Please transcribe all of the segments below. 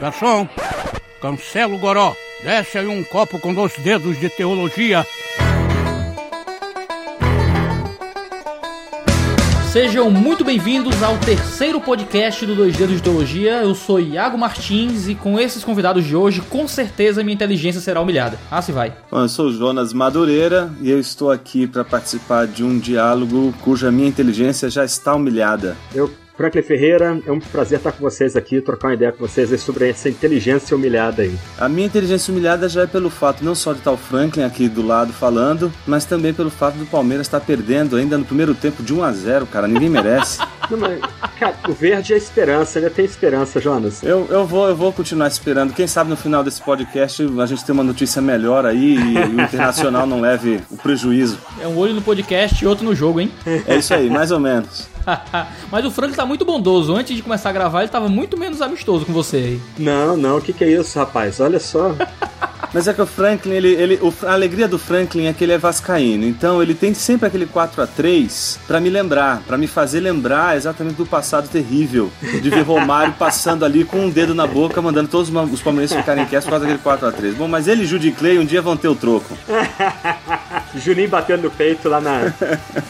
Garçom, cancela o goró. Desce aí um copo com dois dedos de teologia. Sejam muito bem-vindos ao terceiro podcast do Dois Dedos de Teologia. Eu sou Iago Martins e com esses convidados de hoje, com certeza minha inteligência será humilhada. Ah, se vai. Bom, eu sou Jonas Madureira e eu estou aqui para participar de um diálogo cuja minha inteligência já está humilhada. Eu Franklin Ferreira, é um prazer estar com vocês aqui, trocar uma ideia com vocês sobre essa inteligência humilhada aí. A minha inteligência humilhada já é pelo fato não só de estar o Franklin aqui do lado falando, mas também pelo fato do Palmeiras estar perdendo ainda no primeiro tempo de 1 a 0 cara. Ninguém merece. Não, mas, cara, o verde é esperança, ainda tem esperança, Jonas. Eu, eu, vou, eu vou continuar esperando. Quem sabe no final desse podcast a gente tem uma notícia melhor aí e, e o Internacional não leve o prejuízo. É um olho no podcast e outro no jogo, hein? É isso aí, mais ou menos. Mas o Frank tá muito bondoso. Antes de começar a gravar, ele tava muito menos amistoso com você aí. Não, não, o que, que é isso, rapaz? Olha só. Mas é que o Franklin, ele, ele, a alegria do Franklin é que ele é vascaíno. Então ele tem sempre aquele 4 a 3 para me lembrar, para me fazer lembrar exatamente do passado terrível de ver Romário passando ali com um dedo na boca, mandando todos os palmeirenses ficarem quietos por causa daquele 4 a 3 Bom, mas ele e Judy Clay um dia vão ter o troco. Juninho batendo no peito lá na.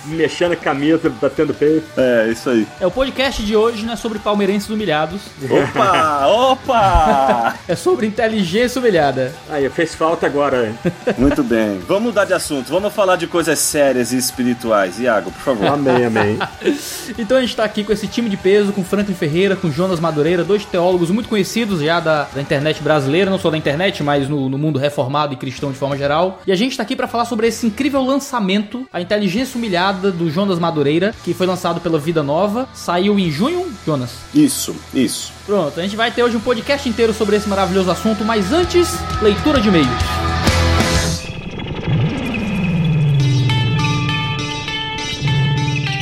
mexendo a camisa, batendo no peito. É, isso aí. É, o podcast de hoje não é sobre palmeirenses humilhados. Opa! Opa! é sobre inteligência humilhada. Aí, fez falta agora. Muito bem. Vamos mudar de assunto. Vamos falar de coisas sérias e espirituais. Iago, por favor. Amém, amém. então a gente tá aqui com esse time de peso, com Franklin Ferreira, com Jonas Madureira, dois teólogos muito conhecidos já da, da internet brasileira, não só da internet, mas no, no mundo reformado e cristão de forma geral. E a gente tá aqui para falar sobre esse incrível lançamento, A Inteligência Humilhada, do Jonas Madureira, que foi lançado pela Vida Nova. Saiu em junho, Jonas? Isso, isso. Pronto, a gente vai ter hoje um podcast inteiro sobre esse maravilhoso assunto, mas antes, leitura de e-mails.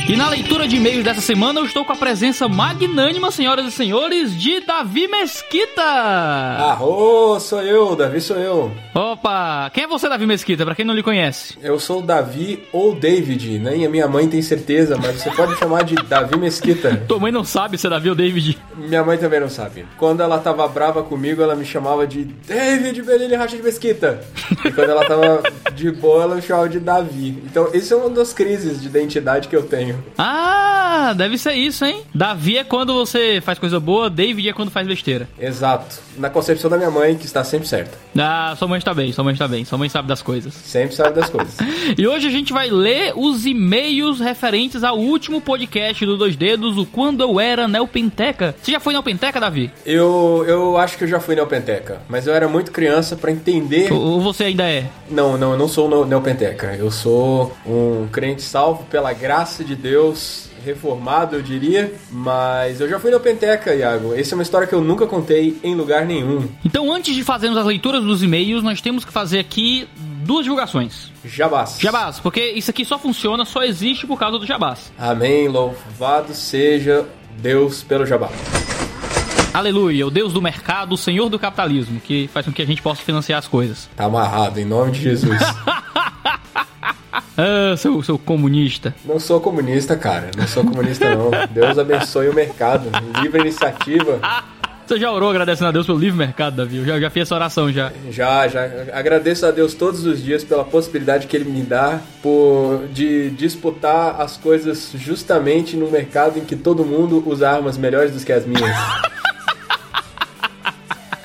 E na leitura de e-mails dessa semana eu estou com a presença magnânima, senhoras e senhores, de Davi Mesquita. Arro, sou eu, Davi sou eu. Opa, quem é você, Davi Mesquita, pra quem não lhe conhece? Eu sou Davi ou David, nem a minha mãe tem certeza, mas você pode chamar de Davi Mesquita. Tua mãe não sabe se é Davi ou David? Minha mãe também não sabe. Quando ela tava brava comigo, ela me chamava de David Belini Racha de Mesquita. E quando ela tava de boa, ela me chamava de Davi. Então, isso é uma das crises de identidade que eu tenho. Ah, deve ser isso, hein? Davi é quando você faz coisa boa, David é quando faz besteira. Exato. Na concepção da minha mãe, que está sempre certa. Ah, sua mãe está bem, sua mãe está bem, sua mãe sabe das coisas. Sempre sabe das coisas. e hoje a gente vai ler os e-mails referentes ao último podcast do Dois Dedos, o Quando Eu Era Neopenteca. Você já foi Neopenteca, Davi? Eu, eu acho que eu já fui Neopenteca, mas eu era muito criança para entender... Ou você ainda é? Não, não, eu não sou Neopenteca. Eu sou um crente salvo pela graça de Deus reformado, eu diria. Mas eu já fui na Penteca, Iago. Essa é uma história que eu nunca contei em lugar nenhum. Então, antes de fazermos as leituras dos e-mails, nós temos que fazer aqui duas divulgações. Jabás. Jabás, porque isso aqui só funciona, só existe por causa do Jabás. Amém. Louvado seja Deus pelo Jabás. Aleluia, o Deus do mercado, o Senhor do capitalismo, que faz com que a gente possa financiar as coisas. Tá amarrado, em nome de Jesus. Ah, seu, seu comunista. Não sou comunista, cara. Não sou comunista, não. Deus abençoe o mercado. Livre iniciativa. Você já orou agradecendo a Deus pelo livre mercado, Davi? Eu já, já fiz essa oração já. Já, já. Agradeço a Deus todos os dias pela possibilidade que Ele me dá por, de disputar as coisas justamente no mercado em que todo mundo usa armas melhores do que as minhas.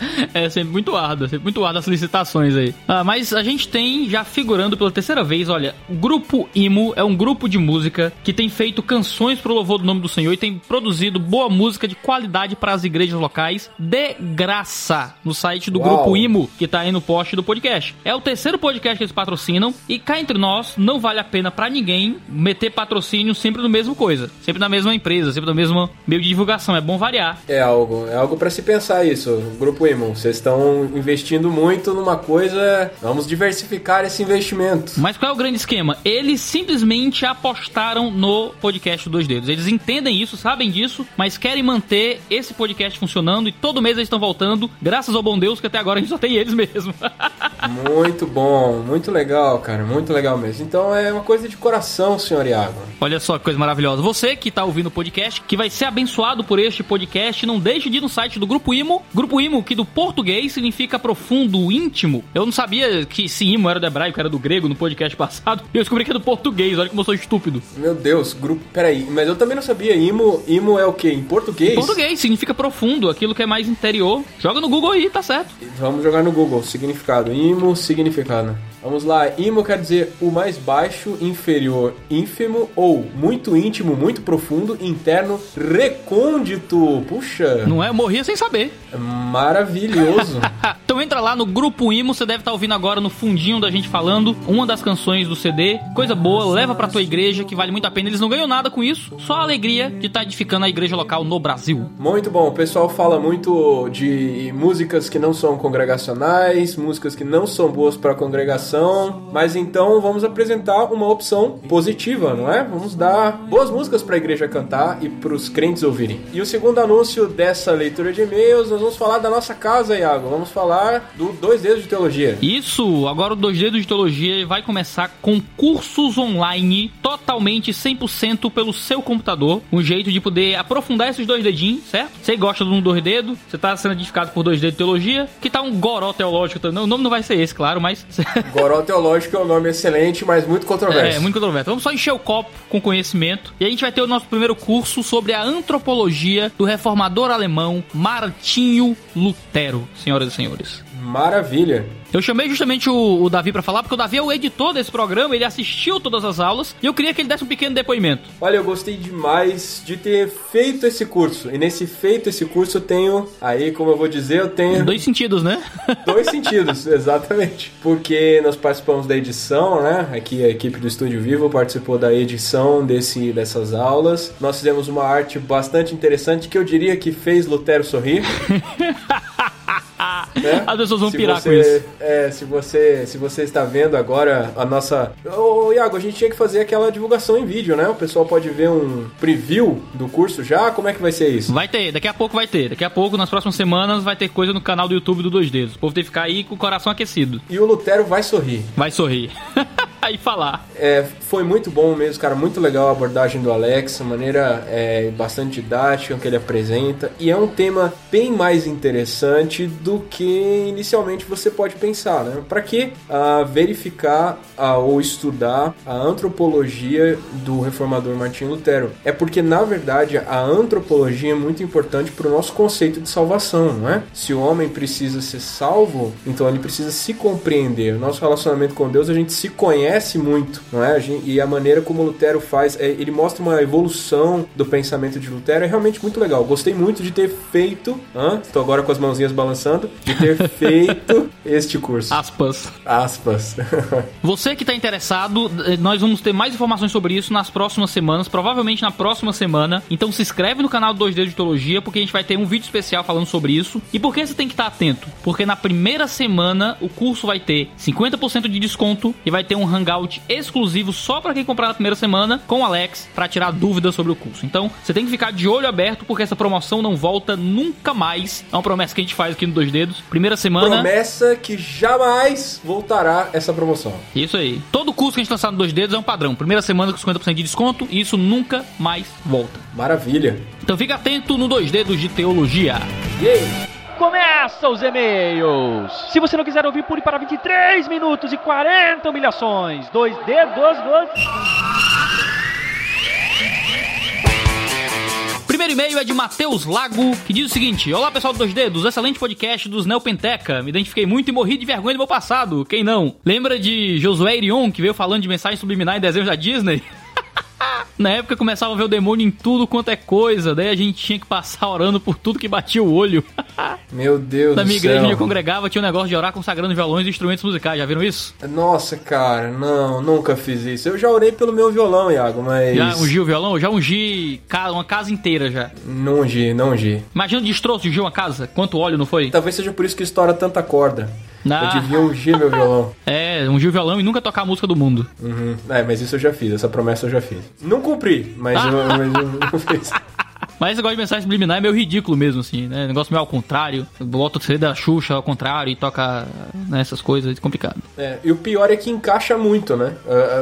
é sempre muito árduo, sempre muito árduo as licitações aí. Ah, mas a gente tem já figurando pela terceira vez, olha, o grupo Imo é um grupo de música que tem feito canções pro louvor do nome do Senhor e tem produzido boa música de qualidade para as igrejas locais de graça no site do Uau. grupo Imo, que tá aí no post do podcast. É o terceiro podcast que eles patrocinam e cá entre nós não vale a pena para ninguém meter patrocínio sempre no mesmo coisa, sempre na mesma empresa, sempre no mesmo meio de divulgação, é bom variar. É algo, é algo para se pensar isso. O grupo Vocês estão investindo muito numa coisa. Vamos diversificar esse investimento. Mas qual é o grande esquema? Eles simplesmente apostaram no podcast Dois Dedos. Eles entendem isso, sabem disso, mas querem manter esse podcast funcionando e todo mês eles estão voltando, graças ao bom Deus que até agora a gente só tem eles mesmo. muito bom, muito legal, cara, muito legal mesmo. Então é uma coisa de coração, senhor Iago. Olha só que coisa maravilhosa. Você que está ouvindo o podcast, que vai ser abençoado por este podcast, não deixe de ir no site do Grupo Imo. Grupo Imo, que do português significa profundo, íntimo. Eu não sabia que se Imo era do hebraico, era do grego no podcast passado. E eu descobri que é do português. Olha como eu sou estúpido. Meu Deus, grupo. Peraí, mas eu também não sabia. Imo, Imo é o que? Em português? Em português, significa profundo, aquilo que é mais interior. Joga no Google aí, tá certo. Vamos jogar no Google. Significado. Imo, significado. Vamos lá, imo quer dizer o mais baixo, inferior, ínfimo ou muito íntimo, muito profundo, interno, recôndito. Puxa. Não é? Eu morria sem saber. Maravilhoso. entra lá no grupo Imo, você deve estar tá ouvindo agora no fundinho da gente falando uma das canções do CD. Coisa boa, leva pra tua igreja que vale muito a pena. Eles não ganham nada com isso, só a alegria de estar tá edificando a igreja local no Brasil. Muito bom. O pessoal fala muito de músicas que não são congregacionais, músicas que não são boas para congregação mas então vamos apresentar uma opção positiva, não é? Vamos dar boas músicas para igreja cantar e para os crentes ouvirem. E o segundo anúncio dessa leitura de e-mails, nós vamos falar da nossa casa, Iago. Vamos falar do Dois Dedos de Teologia. Isso, agora o Dois Dedos de Teologia vai começar com cursos online totalmente 100% pelo seu computador. Um jeito de poder aprofundar esses dois dedinhos, certo? Você gosta de um dois dedos, você está sendo edificado por dois dedos de teologia, que tá um goró teológico também. O nome não vai ser esse, claro, mas Goró Teológico é um nome excelente, mas muito controverso. É, muito controverso. Vamos só encher o copo com conhecimento. E a gente vai ter o nosso primeiro curso sobre a antropologia do reformador alemão Martinho Lutero, senhoras e senhores. Maravilha. Eu chamei justamente o, o Davi para falar, porque o Davi é o editor desse programa, ele assistiu todas as aulas e eu queria que ele desse um pequeno depoimento. Olha, eu gostei demais de ter feito esse curso. E nesse feito esse curso eu tenho, aí como eu vou dizer, eu tenho. Dois sentidos, né? Dois sentidos, exatamente. Porque nós participamos da edição, né? Aqui a equipe do Estúdio Vivo participou da edição desse, dessas aulas. Nós fizemos uma arte bastante interessante que eu diria que fez Lutero sorrir. né? As pessoas vão se pirar você, com isso. É, se você, se você está vendo agora a nossa. Ô, Iago, a gente tinha que fazer aquela divulgação em vídeo, né? O pessoal pode ver um preview do curso já. Como é que vai ser isso? Vai ter, daqui a pouco vai ter. Daqui a pouco, nas próximas semanas, vai ter coisa no canal do YouTube do Dois Dedos. O povo tem que ficar aí com o coração aquecido. E o Lutero vai sorrir. Vai sorrir. aí falar. É, foi muito bom mesmo, cara. Muito legal a abordagem do Alex, a maneira é, bastante didática que ele apresenta. E é um tema bem mais interessante do que inicialmente você pode pensar, né? Para que uh, verificar uh, ou estudar a antropologia do reformador Martinho Lutero? É porque, na verdade, a antropologia é muito importante para o nosso conceito de salvação, não é? Se o homem precisa ser salvo, então ele precisa se compreender. O nosso relacionamento com Deus, a gente se conhece muito, não é? e a maneira como Lutero faz, é, ele mostra uma evolução do pensamento de Lutero, é realmente muito legal. Gostei muito de ter feito, estou agora com as mãozinhas balançando, de ter feito este curso. Aspas. Aspas. Você que está interessado, eh, nós vamos ter mais informações sobre isso nas próximas semanas, provavelmente na próxima semana. Então se inscreve no canal 2D de Teologia, porque a gente vai ter um vídeo especial falando sobre isso. E por que você tem que estar atento? Porque na primeira semana o curso vai ter 50% de desconto e vai ter um hangout exclusivo só para quem comprar na primeira semana com o Alex para tirar dúvidas sobre o curso. Então você tem que ficar de olho aberto porque essa promoção não volta nunca mais. É uma promessa que a gente faz aqui no Dois Dedos. Primeira semana. Promessa que jamais voltará essa promoção. Isso aí. Todo curso que a gente lançar no Dois Dedos é um padrão. Primeira semana com 50% de desconto e isso nunca mais volta. Maravilha. Então fica atento no Dois Dedos de Teologia. Yay! Começa os e-mails! Se você não quiser ouvir, pule para 23 minutos e 40 humilhações. Dois dedos, dois. Primeiro e-mail é de Matheus Lago, que diz o seguinte: Olá pessoal do Dois Dedos, excelente podcast dos Neopenteca. Me identifiquei muito e morri de vergonha do meu passado. Quem não? Lembra de Josué Irion, que veio falando de mensagens subliminares em desenhos da Disney? Na época começava a ver o demônio em tudo quanto é coisa, daí a gente tinha que passar orando por tudo que batia o olho. Meu Deus Na do minha igreja onde eu congregava tinha um negócio de orar consagrando violões e instrumentos musicais, já viram isso? Nossa, cara, não, nunca fiz isso. Eu já orei pelo meu violão, Iago, mas. Já ungi o violão? Eu já ungi uma casa inteira já. Não ungi, não ungi. Imagina o destroço de ungir uma casa, quanto óleo não foi? Talvez seja por isso que estoura tanta corda. Ah. Eu devia ungir meu violão. É, ungir o violão e nunca tocar a música do mundo. Uhum. É, mas isso eu já fiz, essa promessa eu já fiz. Não cumpri, mas, Ah. eu, mas eu não fiz. Mas esse negócio de mensagem subliminar é meio ridículo mesmo, assim, né? Negócio meio ao contrário. Bota o da Xuxa ao contrário e toca né, essas coisas, é complicado. É, e o pior é que encaixa muito, né?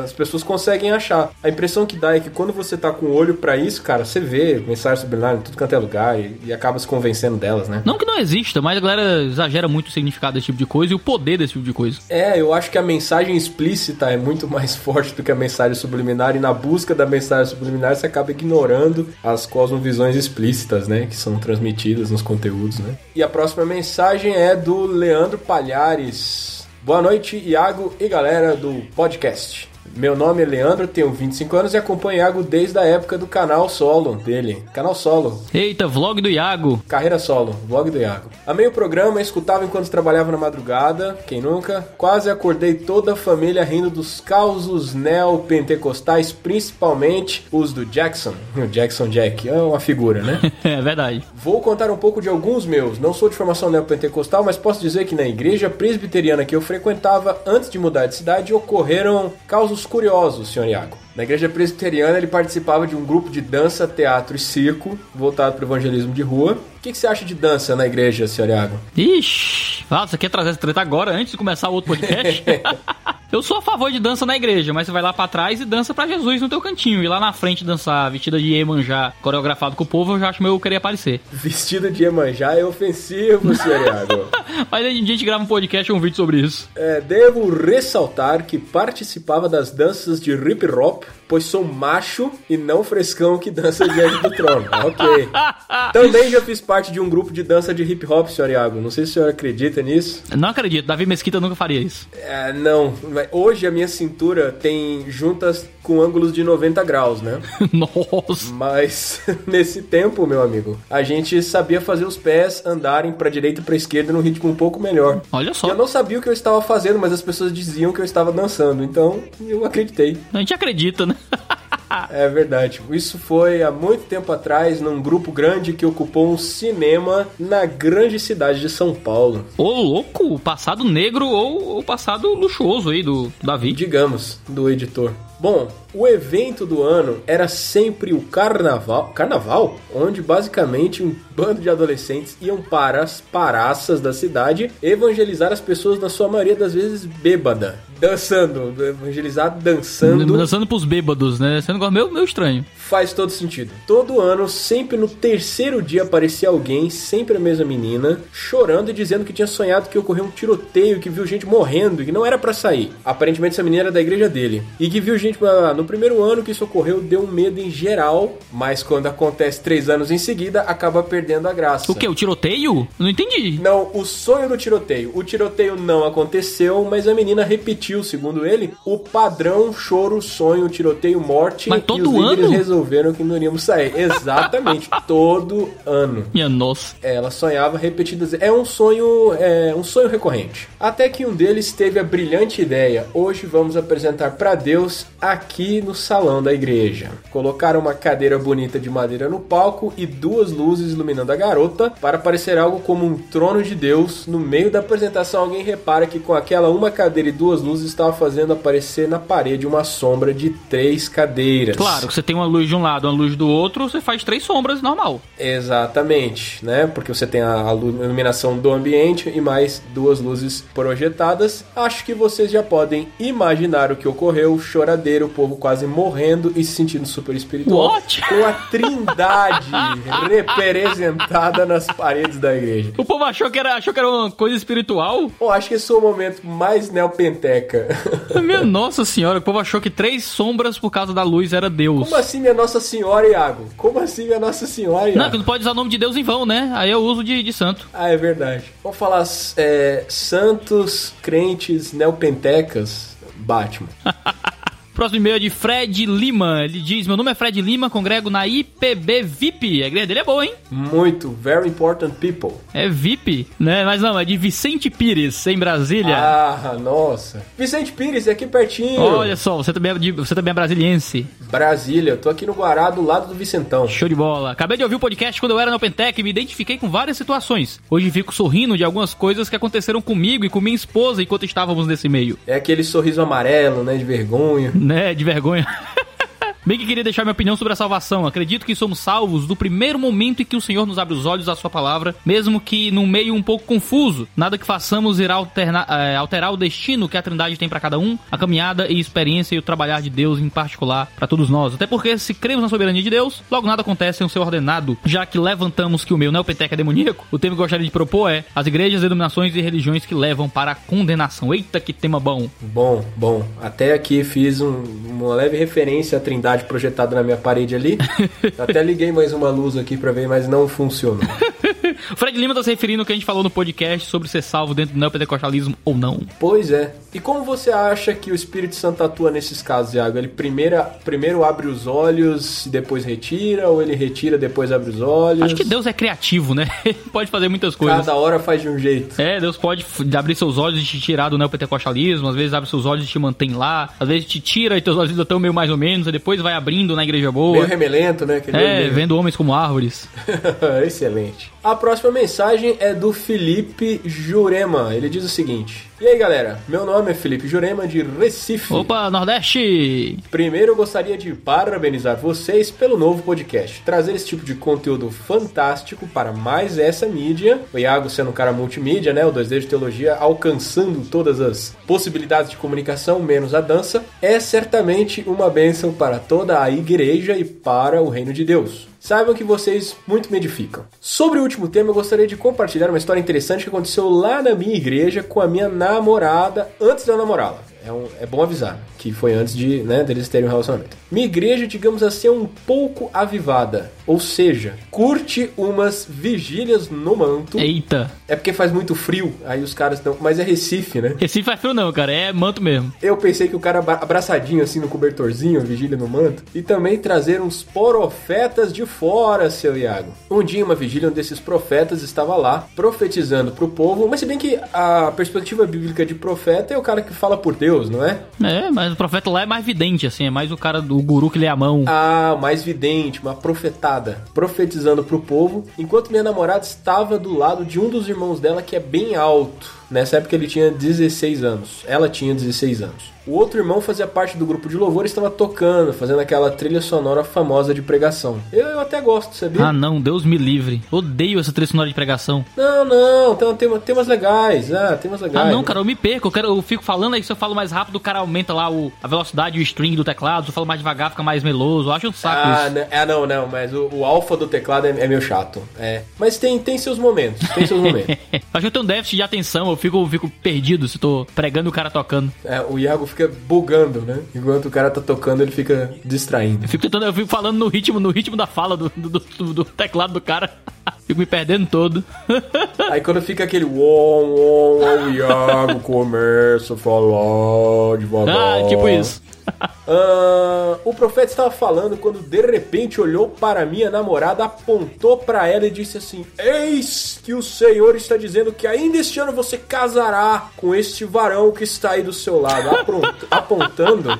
As pessoas conseguem achar. A impressão que dá é que quando você tá com o olho pra isso, cara, você vê mensagem subliminar em tudo quanto é lugar e, e acaba se convencendo delas, né? Não que não exista, mas a galera exagera muito o significado desse tipo de coisa e o poder desse tipo de coisa. É, eu acho que a mensagem explícita é muito mais forte do que a mensagem subliminar, e na busca da mensagem subliminar você acaba ignorando as cosmovisões explícitas, né? Que são transmitidas nos conteúdos, né? E a próxima mensagem é do Leandro Palhares. Boa noite, Iago e galera do podcast. Meu nome é Leandro, tenho 25 anos e acompanho Iago desde a época do canal solo dele. Canal solo, Eita, vlog do Iago. Carreira Solo, vlog do Iago. Amei o programa, escutava enquanto trabalhava na madrugada, quem nunca? Quase acordei toda a família rindo dos causos neopentecostais, principalmente os do Jackson. O Jackson Jack, é uma figura, né? é verdade. Vou contar um pouco de alguns meus. Não sou de formação neopentecostal, mas posso dizer que na igreja presbiteriana que eu frequentava antes de mudar de cidade ocorreram causos curiosos, senhor Iago. Na igreja presbiteriana ele participava de um grupo de dança, teatro e circo voltado para o evangelismo de rua. O que, que você acha de dança na igreja, senhor Iago? Ixi, você quer trazer essa treta agora, antes de começar o outro podcast? eu sou a favor de dança na igreja, mas você vai lá pra trás e dança pra Jesus no teu cantinho. E lá na frente dançar vestida de Iemanjá, coreografado com o povo, eu já acho meio querer aparecer. Vestido de Iemanjá é ofensivo, senhor Iago. Mas a gente grava um podcast ou um vídeo sobre isso. É, devo ressaltar que participava das danças de hip hop, pois sou macho e não frescão que dança diante do trono. ok. Também já fiz parte de um grupo de dança de hip hop, senhor Iago. Não sei se o senhor acredita nisso. Não acredito, Davi Mesquita nunca faria isso. É, não. Hoje a minha cintura tem juntas com ângulos de 90 graus, né? Nossa. Mas nesse tempo, meu amigo, a gente sabia fazer os pés andarem pra direita e pra esquerda num ritmo um pouco melhor. Olha só. Eu não sabia o que eu estava fazendo, mas as pessoas diziam que eu estava dançando, então eu acreditei. A gente acredita, né? É verdade. Isso foi há muito tempo atrás, num grupo grande que ocupou um cinema na grande cidade de São Paulo. Ô, louco, o passado negro ou o passado luxuoso aí do Davi. Digamos, do editor. Bom, o evento do ano era sempre o carnaval, carnaval, onde basicamente um bando de adolescentes iam para as paraças da cidade evangelizar as pessoas, na sua maioria das vezes bêbada, dançando, evangelizar dançando. Dançando pros bêbados, né? Esse negócio meio, meio estranho. Faz todo sentido. Todo ano, sempre no terceiro dia, aparecia alguém, sempre a mesma menina, chorando e dizendo que tinha sonhado que ocorreu um tiroteio, que viu gente morrendo e que não era pra sair. Aparentemente, essa menina era da igreja dele. E que viu gente. Ah, No primeiro ano que isso ocorreu, deu um medo em geral, mas quando acontece três anos em seguida, acaba perdendo a graça. O que? O tiroteio? Não entendi. Não, o sonho do tiroteio. O tiroteio não aconteceu, mas a menina repetiu, segundo ele, o padrão choro, sonho, tiroteio, morte. Mas e todo os líderes ano? resolveram que não iríamos sair. Exatamente, todo ano. Minha nossa. Ela sonhava repetidas. É um sonho, é um sonho recorrente. Até que um deles teve a brilhante ideia. Hoje vamos apresentar para Deus aqui no salão da igreja. Colocaram uma cadeira bonita de madeira no palco e duas luzes iluminando a garota para parecer algo como um trono de Deus. No meio da apresentação, alguém repara que com aquela uma cadeira e duas luzes estava fazendo aparecer na parede uma sombra de três cadeiras. Claro, que você tem uma luz de um lado, uma luz do outro, você faz três sombras normal. Exatamente, né? Porque você tem a a lu- iluminação do ambiente e mais duas luzes projetadas. Acho que vocês já podem imaginar o que ocorreu: o o povo quase morrendo e se sentindo super espiritual. What? Com a trindade representada nas paredes da igreja. O povo achou que era, achou que era uma coisa espiritual? Bom, acho que esse foi o momento mais neopenteca. Minha nossa senhora, o povo achou que três sombras por causa da luz era Deus. Como assim, minha Nossa Senhora, Iago? Como assim, minha Nossa Senhora, Iago? Não, que não pode usar o nome de Deus em vão, né? Aí eu uso de, de santo. Ah, é verdade. Vamos falar é, santos, crentes, neopentecas, Batman. Próximo e-mail é de Fred Lima. Ele diz: Meu nome é Fred Lima, congrego na IPB VIP. A igreja dele é boa, hein? Muito, very important people. É VIP, né? Mas não, é de Vicente Pires, em Brasília. Ah, nossa. Vicente Pires, é aqui pertinho. Olha só, você também, é de, você também é brasiliense. Brasília, eu tô aqui no Guará, do lado do Vicentão. Show de bola. Acabei de ouvir o podcast quando eu era no Pentec e me identifiquei com várias situações. Hoje fico sorrindo de algumas coisas que aconteceram comigo e com minha esposa enquanto estávamos nesse meio. É aquele sorriso amarelo, né, de vergonha. Né, de vergonha. Bem que queria deixar minha opinião sobre a salvação. Acredito que somos salvos do primeiro momento em que o Senhor nos abre os olhos à sua palavra, mesmo que num meio um pouco confuso. Nada que façamos irá é, alterar o destino que a Trindade tem para cada um, a caminhada e experiência e o trabalhar de Deus em particular para todos nós. Até porque se cremos na soberania de Deus, logo nada acontece em seu ordenado. Já que levantamos que o meu neopenteca é demoníaco, o tema que eu gostaria de propor é as igrejas, denominações e religiões que levam para a condenação. Eita, que tema bom! Bom, bom. Até aqui fiz um, uma leve referência à Trindade projetada na minha parede ali. Até liguei mais uma luz aqui para ver, mas não funcionou. Fred Lima tá se referindo ao que a gente falou no podcast sobre ser salvo dentro do neopentecostalismo ou não. Pois é. E como você acha que o Espírito Santo atua nesses casos, Iago? Ele primeiro, primeiro abre os olhos e depois retira, ou ele retira depois abre os olhos? Acho que Deus é criativo, né? Ele pode fazer muitas coisas. Cada hora faz de um jeito. É, Deus pode abrir seus olhos e te tirar do neopentecostalismo, às vezes abre seus olhos e te mantém lá, às vezes te tira e teus olhos ainda estão meio mais ou menos, e depois vai abrindo na igreja boa. Meio remelento, né? Aquele É, meio- vendo homens como árvores. Excelente. A próxima mensagem é do Felipe Jurema. Ele diz o seguinte: E aí galera, meu nome é Felipe Jurema de Recife. Opa, Nordeste! Primeiro eu gostaria de parabenizar vocês pelo novo podcast. Trazer esse tipo de conteúdo fantástico para mais essa mídia. O Iago sendo um cara multimídia, né? O 2D de Teologia alcançando todas as possibilidades de comunicação, menos a dança, é certamente uma bênção para toda a igreja e para o reino de Deus. Saibam que vocês muito me edificam. Sobre o último tema, eu gostaria de compartilhar uma história interessante que aconteceu lá na minha igreja com a minha namorada antes de eu namorá-la. É, um- é bom avisar que foi antes de né, deles terem um relacionamento. Minha igreja, digamos assim, é um pouco avivada. Ou seja, curte umas vigílias no manto. Eita! É porque faz muito frio, aí os caras estão. Mas é Recife, né? Recife faz frio não, cara, é manto mesmo. Eu pensei que o cara abra- abraçadinho assim no cobertorzinho, vigília no manto, e também trazer uns profetas de fora, seu Iago. Um dia, uma vigília, um desses profetas estava lá, profetizando pro povo, mas se bem que a perspectiva bíblica de profeta é o cara que fala por Deus, não é? É, mas o profeta lá é mais vidente, assim, é mais o cara do guru que lê a mão. Ah, mais vidente, uma profetada, profetizando pro povo, enquanto minha namorada estava do lado de um dos irmãos dela que é bem alto. Nessa época ele tinha 16 anos, ela tinha 16 anos. O outro irmão fazia parte do grupo de louvor e estava tocando, fazendo aquela trilha sonora famosa de pregação. Eu, eu até gosto, sabia? Ah, não, Deus me livre. Odeio essa trilha sonora de pregação. Não, não, tem, tem temas legais, ah, temas legais. Ah, não, cara, eu me perco. Eu, quero, eu fico falando aí, se eu falo mais rápido, o cara aumenta lá o, a velocidade e o string do teclado. Se eu falo mais devagar, fica mais meloso. Eu acho um saco Ah, isso. né? ah, não, não, mas o, o alfa do teclado é, é meio chato. É. Mas tem, tem seus momentos, tem seus momentos. acho que eu tenho um déficit de atenção, eu fico, fico perdido se tô pregando o cara tocando. É, o Iago fica bugando, né? Enquanto o cara tá tocando, ele fica distraindo. Eu fico tentando, eu fico falando no ritmo, no ritmo da fala do, do, do- do teclado do cara. fico me perdendo todo. Aí quando fica aquele uom, uom, o Iago começa a falar devagar. ah, tipo isso. Ah, o profeta estava falando quando de repente olhou para minha namorada, apontou para ela e disse assim: Eis que o Senhor está dizendo que ainda este ano você casará com este varão que está aí do seu lado, apontando.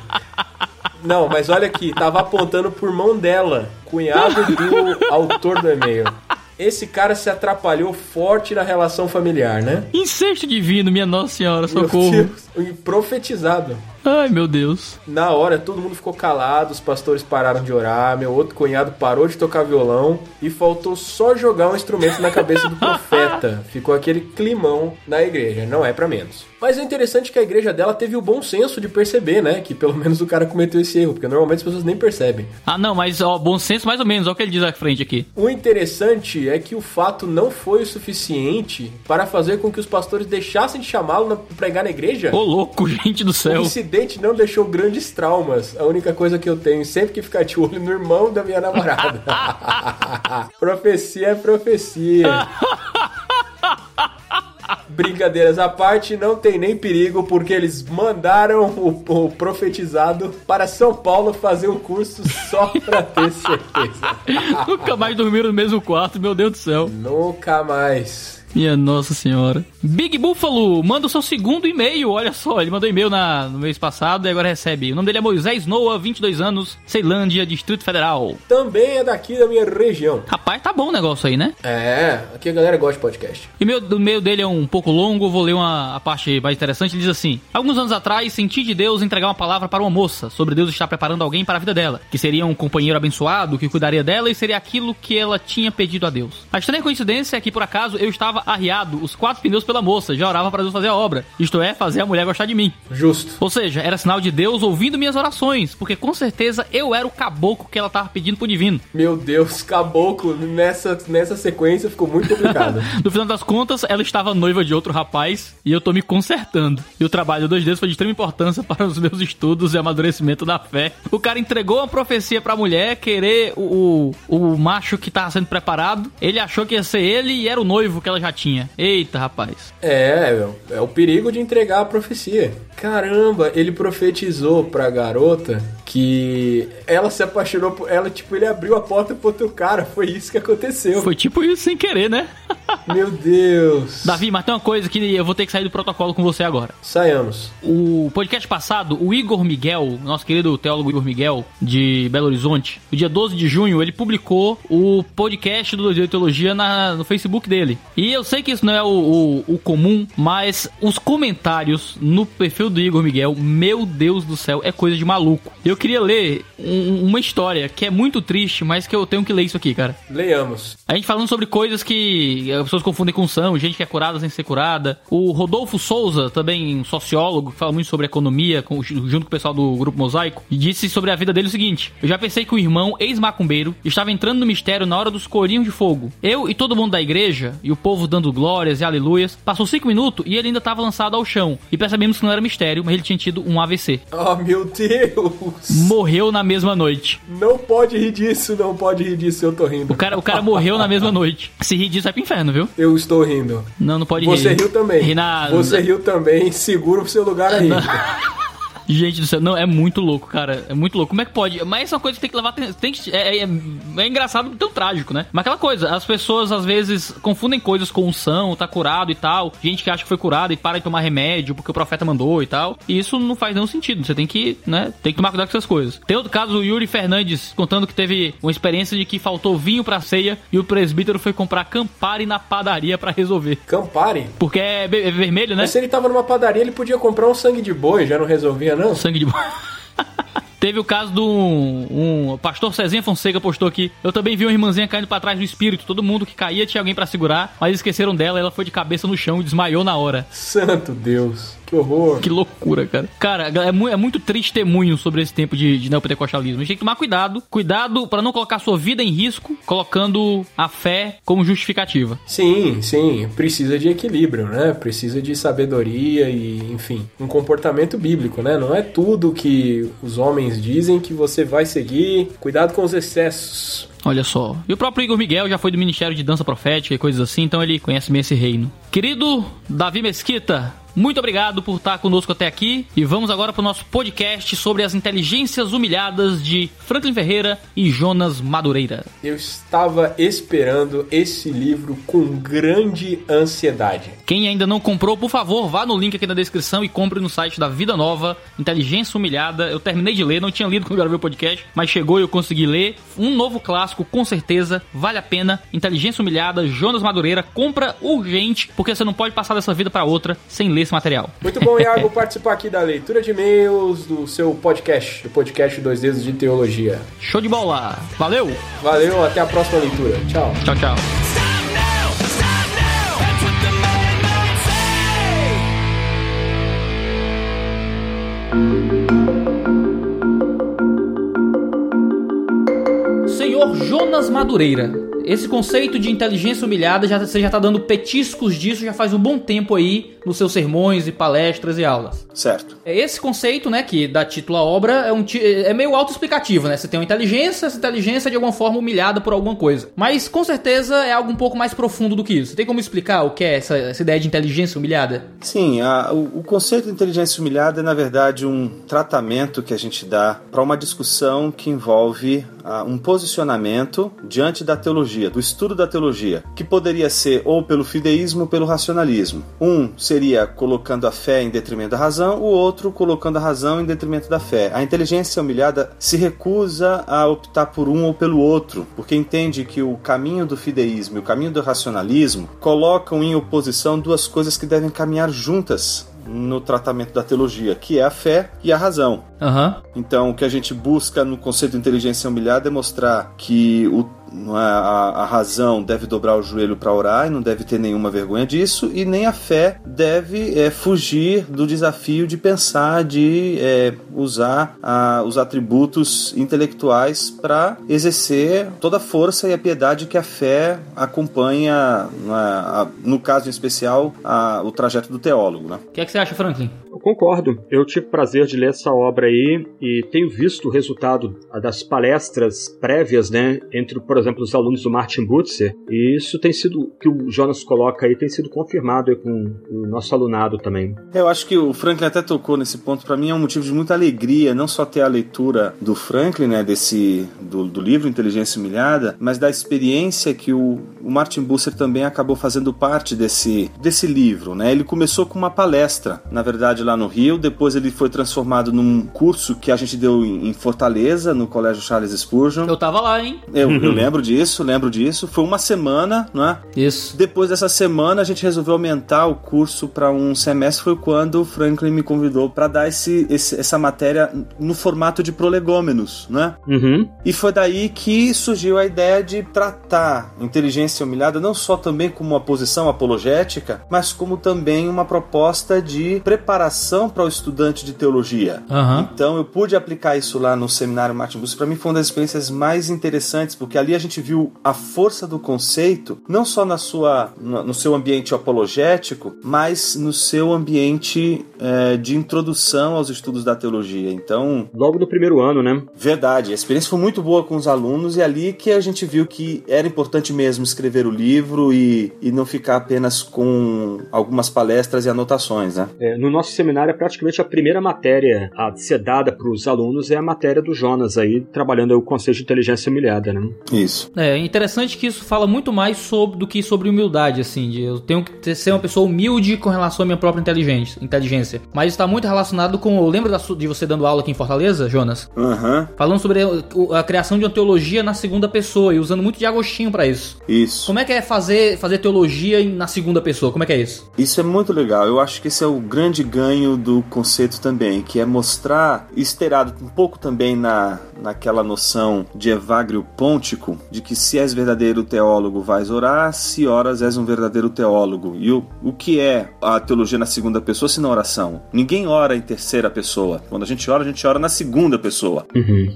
Não, mas olha aqui, tava apontando por mão dela, cunhado do autor do e-mail. Esse cara se atrapalhou forte na relação familiar, né? Incesto divino, minha Nossa Senhora, Meu socorro. Deus, profetizado. Ai, meu Deus. Na hora, todo mundo ficou calado, os pastores pararam de orar, meu outro cunhado parou de tocar violão e faltou só jogar um instrumento na cabeça do profeta. Ficou aquele climão na igreja, não é pra menos. Mas o interessante é que a igreja dela teve o bom senso de perceber, né, que pelo menos o cara cometeu esse erro, porque normalmente as pessoas nem percebem. Ah, não, mas ó, bom senso mais ou menos, olha o que ele diz à frente aqui. O interessante é que o fato não foi o suficiente para fazer com que os pastores deixassem de chamá-lo pra pregar na igreja. Ô, louco, gente do O céu. incidente não deixou grandes traumas. A única coisa que eu tenho sempre que ficar de olho no irmão da minha namorada. profecia é profecia. Brincadeiras à parte, não tem nem perigo, porque eles mandaram o, o profetizado para São Paulo fazer um curso só pra ter certeza. Nunca mais dormiram no mesmo quarto, meu Deus do céu. Nunca mais. Minha nossa senhora. Big Buffalo manda o seu segundo e-mail. Olha só, ele mandou e-mail na, no mês passado e agora recebe. O nome dele é Moisés Noah, 22 anos, Ceilândia, Distrito Federal. Também é daqui da minha região. Rapaz, tá bom o negócio aí, né? É, aqui a galera gosta de podcast. E o e-mail dele é um pouco longo, vou ler uma, a parte mais interessante. Ele diz assim: Alguns anos atrás, senti de Deus entregar uma palavra para uma moça sobre Deus estar preparando alguém para a vida dela, que seria um companheiro abençoado que cuidaria dela e seria aquilo que ela tinha pedido a Deus. A estranha coincidência é que, por acaso, eu estava arriado os quatro pneus pela moça, já orava para Deus fazer a obra, isto é, fazer a mulher gostar de mim. Justo. Ou seja, era sinal de Deus ouvindo minhas orações, porque com certeza eu era o caboclo que ela tava pedindo pro divino. Meu Deus, caboclo, nessa, nessa sequência ficou muito complicado. No final das contas, ela estava noiva de outro rapaz e eu tô me consertando. E o trabalho dos dois dedos foi de extrema importância para os meus estudos e amadurecimento da fé. O cara entregou uma profecia pra mulher querer o, o, o macho que tava sendo preparado. Ele achou que ia ser ele e era o noivo que ela já tinha. Eita, rapaz. É, meu, é o perigo de entregar a profecia. Caramba, ele profetizou pra garota que ela se apaixonou por ela, tipo, ele abriu a porta pro outro cara. Foi isso que aconteceu. Foi tipo isso sem querer, né? Meu Deus. Davi, mas tem uma coisa que eu vou ter que sair do protocolo com você agora. Saiamos. O podcast passado, o Igor Miguel, nosso querido teólogo Igor Miguel, de Belo Horizonte, no dia 12 de junho, ele publicou o podcast do Dois Teologia na, no Facebook dele. E eu sei que isso não é o, o, o comum, mas os comentários no perfil do Igor Miguel, meu Deus do céu, é coisa de maluco. Eu queria ler um- uma história que é muito triste, mas que eu tenho que ler isso aqui, cara. Leiamos. A gente falando sobre coisas que as pessoas confundem com são, gente que é curada sem ser curada. O Rodolfo Souza, também um sociólogo, que fala muito sobre economia, com- junto com o pessoal do Grupo Mosaico, e disse sobre a vida dele o seguinte: Eu já pensei que o irmão, ex-macumbeiro, estava entrando no mistério na hora dos corinhos de fogo. Eu e todo mundo da igreja, e o povo dando glórias e aleluias, passou cinco minutos e ele ainda estava lançado ao chão. E percebemos que não era mistério, mas ele tinha tido um AVC. Oh, meu Deus. Morreu na mesma noite. Não pode rir disso, não pode rir disso, eu tô rindo. O cara, o cara morreu na mesma noite. Se rir disso vai pro inferno, viu? Eu estou rindo. Não, não pode Você rir. riu também. Rir na, Você riu também, segura o seu lugar aí. Gente do céu, não, é muito louco, cara. É muito louco. Como é que pode? Mas é uma coisa que tem que levar. Tem que, é, é, é engraçado, tão trágico, né? Mas aquela coisa, as pessoas às vezes confundem coisas com unção, tá curado e tal. Gente que acha que foi curado e para de tomar remédio porque o profeta mandou e tal. E isso não faz nenhum sentido. Você tem que, né? Tem que tomar cuidado com essas coisas. Tem outro caso, o Yuri Fernandes contando que teve uma experiência de que faltou vinho pra ceia e o presbítero foi comprar Campari na padaria pra resolver. Campari? Porque é, é vermelho, né? Mas se ele tava numa padaria, ele podia comprar um sangue de boi, já não resolvia, não? Sangue de. Teve o caso do um, um pastor Cezinha Fonseca postou aqui. Eu também vi uma irmãzinha caindo pra trás do espírito. Todo mundo que caía tinha alguém pra segurar, mas esqueceram dela. Ela foi de cabeça no chão e desmaiou na hora. Santo Deus, que horror. Que loucura, cara. Cara, é, mu- é muito triste testemunho sobre esse tempo de, de neopentecostalismo. A gente tem que tomar cuidado. Cuidado pra não colocar sua vida em risco, colocando a fé como justificativa. Sim, sim, precisa de equilíbrio, né? Precisa de sabedoria e, enfim, um comportamento bíblico, né? Não é tudo que os homens dizem que você vai seguir. Cuidado com os excessos. Olha só. E o próprio Igor Miguel já foi do Ministério de Dança Profética e coisas assim, então ele conhece bem esse reino. Querido Davi Mesquita, muito obrigado por estar conosco até aqui. E vamos agora para o nosso podcast sobre as inteligências humilhadas de Franklin Ferreira e Jonas Madureira. Eu estava esperando esse livro com grande ansiedade. Quem ainda não comprou, por favor, vá no link aqui na descrição e compre no site da Vida Nova, Inteligência Humilhada. Eu terminei de ler, não tinha lido quando gravei o podcast, mas chegou e eu consegui ler. Um novo clássico, com certeza, vale a pena. Inteligência Humilhada, Jonas Madureira, compra urgente, porque você não pode passar dessa vida para outra sem ler esse material. Muito bom, Iago, participar aqui da leitura de e-mails do seu podcast, do podcast Dois Dedos de Teologia. Show de bola! Valeu! Valeu, até a próxima leitura. Tchau. Tchau, tchau. Stop now, stop now. That's what the man might say. Senhor Jonas Madureira. Esse conceito de inteligência humilhada, já, você já tá dando petiscos disso já faz um bom tempo aí nos seus sermões e palestras e aulas. Certo. É Esse conceito, né, que dá título à obra, é, um, ti- é meio autoexplicativo, né? Você tem uma inteligência, essa inteligência é de alguma forma humilhada por alguma coisa. Mas com certeza é algo um pouco mais profundo do que isso. Você tem como explicar o que é essa, essa ideia de inteligência humilhada? Sim, a- o, o conceito de inteligência humilhada é, na verdade, um tratamento que a gente dá para uma discussão que envolve ah, um posicionamento diante da teologia, do estudo da teologia, que poderia ser ou pelo fideísmo ou pelo racionalismo. Um seria colocando a fé em detrimento da razão, o outro colocando a razão em detrimento da fé. A inteligência humilhada se recusa a optar por um ou pelo outro, porque entende que o caminho do fideísmo e o caminho do racionalismo colocam em oposição duas coisas que devem caminhar juntas no tratamento da teologia, que é a fé e a razão. Aham. Então, o que a gente busca no conceito de inteligência humilhada é mostrar que o, é, a, a razão deve dobrar o joelho para orar e não deve ter nenhuma vergonha disso, e nem a fé deve é, fugir do desafio de pensar, de é, usar a- os atributos intelectuais para exercer toda a força e a piedade que a fé acompanha, é, a- no caso em especial, o trajeto do teólogo. Né? Que é que você acha, Franklin? Eu concordo. Eu tive o prazer de ler essa obra aí e tenho visto o resultado das palestras prévias, né, entre, por exemplo, os alunos do Martin Butzer, e isso tem sido, o que o Jonas coloca aí, tem sido confirmado aí com o nosso alunado também. Eu acho que o Franklin até tocou nesse ponto. Para mim é um motivo de muita alegria, não só ter a leitura do Franklin, né, desse do, do livro Inteligência Humilhada, mas da experiência que o, o Martin Busser também acabou fazendo parte desse, desse livro, né? Ele começou com uma palestra, na verdade lá no Rio, depois ele foi transformado num curso que a gente deu em, em Fortaleza, no Colégio Charles Spurgeon. Eu tava lá, hein? Eu, eu lembro disso, lembro disso. Foi uma semana, não é? Isso. Depois dessa semana, a gente resolveu aumentar o curso para um semestre. Foi quando o Franklin me convidou para dar esse, esse- essa matéria no formato de prolegômenos, né? Uhum. E foi daí que surgiu a ideia de tratar inteligência humilhada não só também como uma posição apologética, mas como também uma proposta de preparação para o estudante de teologia. Aham. Então eu pude aplicar isso lá no seminário Martin. Para mim foi uma das experiências mais interessantes, porque ali a gente viu a força do conceito, não só na sua, no seu ambiente apologético, mas no seu ambiente eh, de introdução aos estudos da teologia. Então, Logo no primeiro ano, né? Verdade, a experiência foi muito boa com os alunos e ali que a gente viu que era importante mesmo escrever o livro e, e não ficar apenas com algumas palestras e anotações, né? É, no nosso seminário, é praticamente a primeira matéria a ser dada para os alunos é a matéria do Jonas aí, trabalhando aí o conceito de inteligência humilhada, né? Isso. É interessante que isso fala muito mais sobre, do que sobre humildade, assim. De eu tenho que ser uma pessoa humilde com relação à minha própria inteligência. inteligência. Mas está muito relacionado com. Lembra da su- de você dando aula aqui em Fortaleza, Jonas? Aham, Falando sobre o- a criação de uma teologia na segunda pessoa e usando muito de Agostinho pra isso. isso. Como é que é fazer, fazer teologia na segunda pessoa? Como é que é isso? Isso é muito legal. Eu acho que esse é o grande ganho do conceito também, que é mostrar, esterado um pouco também na, naquela noção de evagrio pontico, de que se és verdadeiro teólogo, vais orar, se oras, és um verdadeiro teólogo. E o, o que é a teologia na segunda pessoa, se não oração? Ninguém ora em terceira pessoa. Quando a gente ora, a gente ora na segunda pessoa.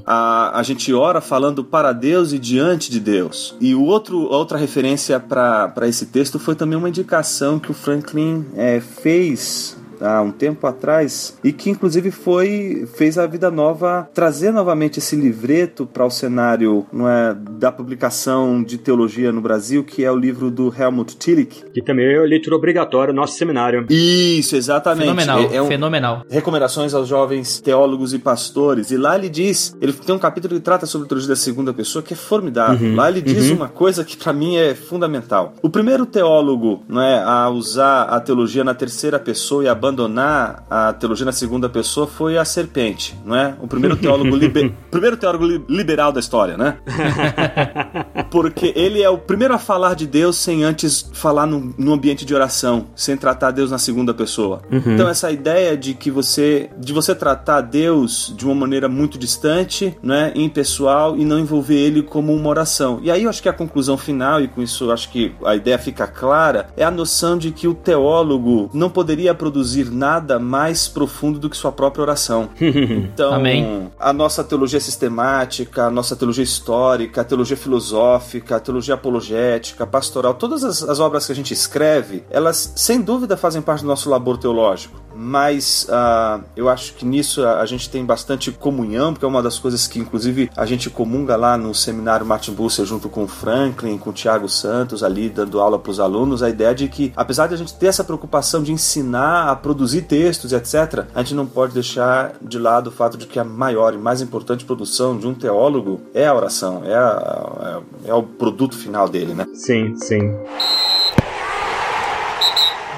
A, a gente ora falando para Deus e diante de Deus. E o outro, outra referência para esse texto foi também uma indicação que o Franklin é, fez há um tempo atrás e que inclusive foi fez a vida nova trazer novamente esse livreto para o cenário não é, da publicação de teologia no Brasil que é o livro do Helmut Tillich Que também é leitura obrigatória no nosso seminário. isso exatamente Fenomenal, É- é um- fenomenal. recomendações aos jovens teólogos e pastores. E lá ele diz, ele tem um capítulo que trata sobre a teologia da segunda pessoa que é formidável. lá ele diz uma coisa que para mim é fundamental. O primeiro teólogo, não é, a usar a teologia na terceira pessoa e abandonar a teologia na segunda pessoa foi a serpente, não é? O primeiro teólogo liber... primeiro teólogo li- liberal da história, né? Porque ele é o primeiro a falar de Deus sem antes falar no, no ambiente de oração, sem tratar Deus na segunda pessoa. Então essa ideia de que você de você tratar Deus de uma maneira muito distante, né, impessoal e não envolver ele como uma oração. E aí eu acho que a conclusão final e com isso acho que a ideia fica clara, é a noção de que o teólogo não poderia produzir produzir nada mais profundo do que sua própria oração. Então, Amém. a nossa teologia sistemática, a nossa teologia histórica, a teologia filosófica, a teologia apologética, pastoral, todas as, as obras que a gente escreve, elas sem dúvida fazem parte do nosso labor teológico. Mas ah, eu acho que nisso a, a gente tem bastante comunhão, porque é uma das coisas que, inclusive, a gente comunga lá no seminário Martin Busser junto com o Franklin, com o Tiago Santos, ali dando aula para os alunos, a ideia de que, apesar de a gente ter essa preocupação de ensinar a produzir textos, etc., a gente não pode deixar de lado o fato de que a maior e mais importante produção de um teólogo é a oração, é, a- é- é o produto final dele, né? Sim, sim.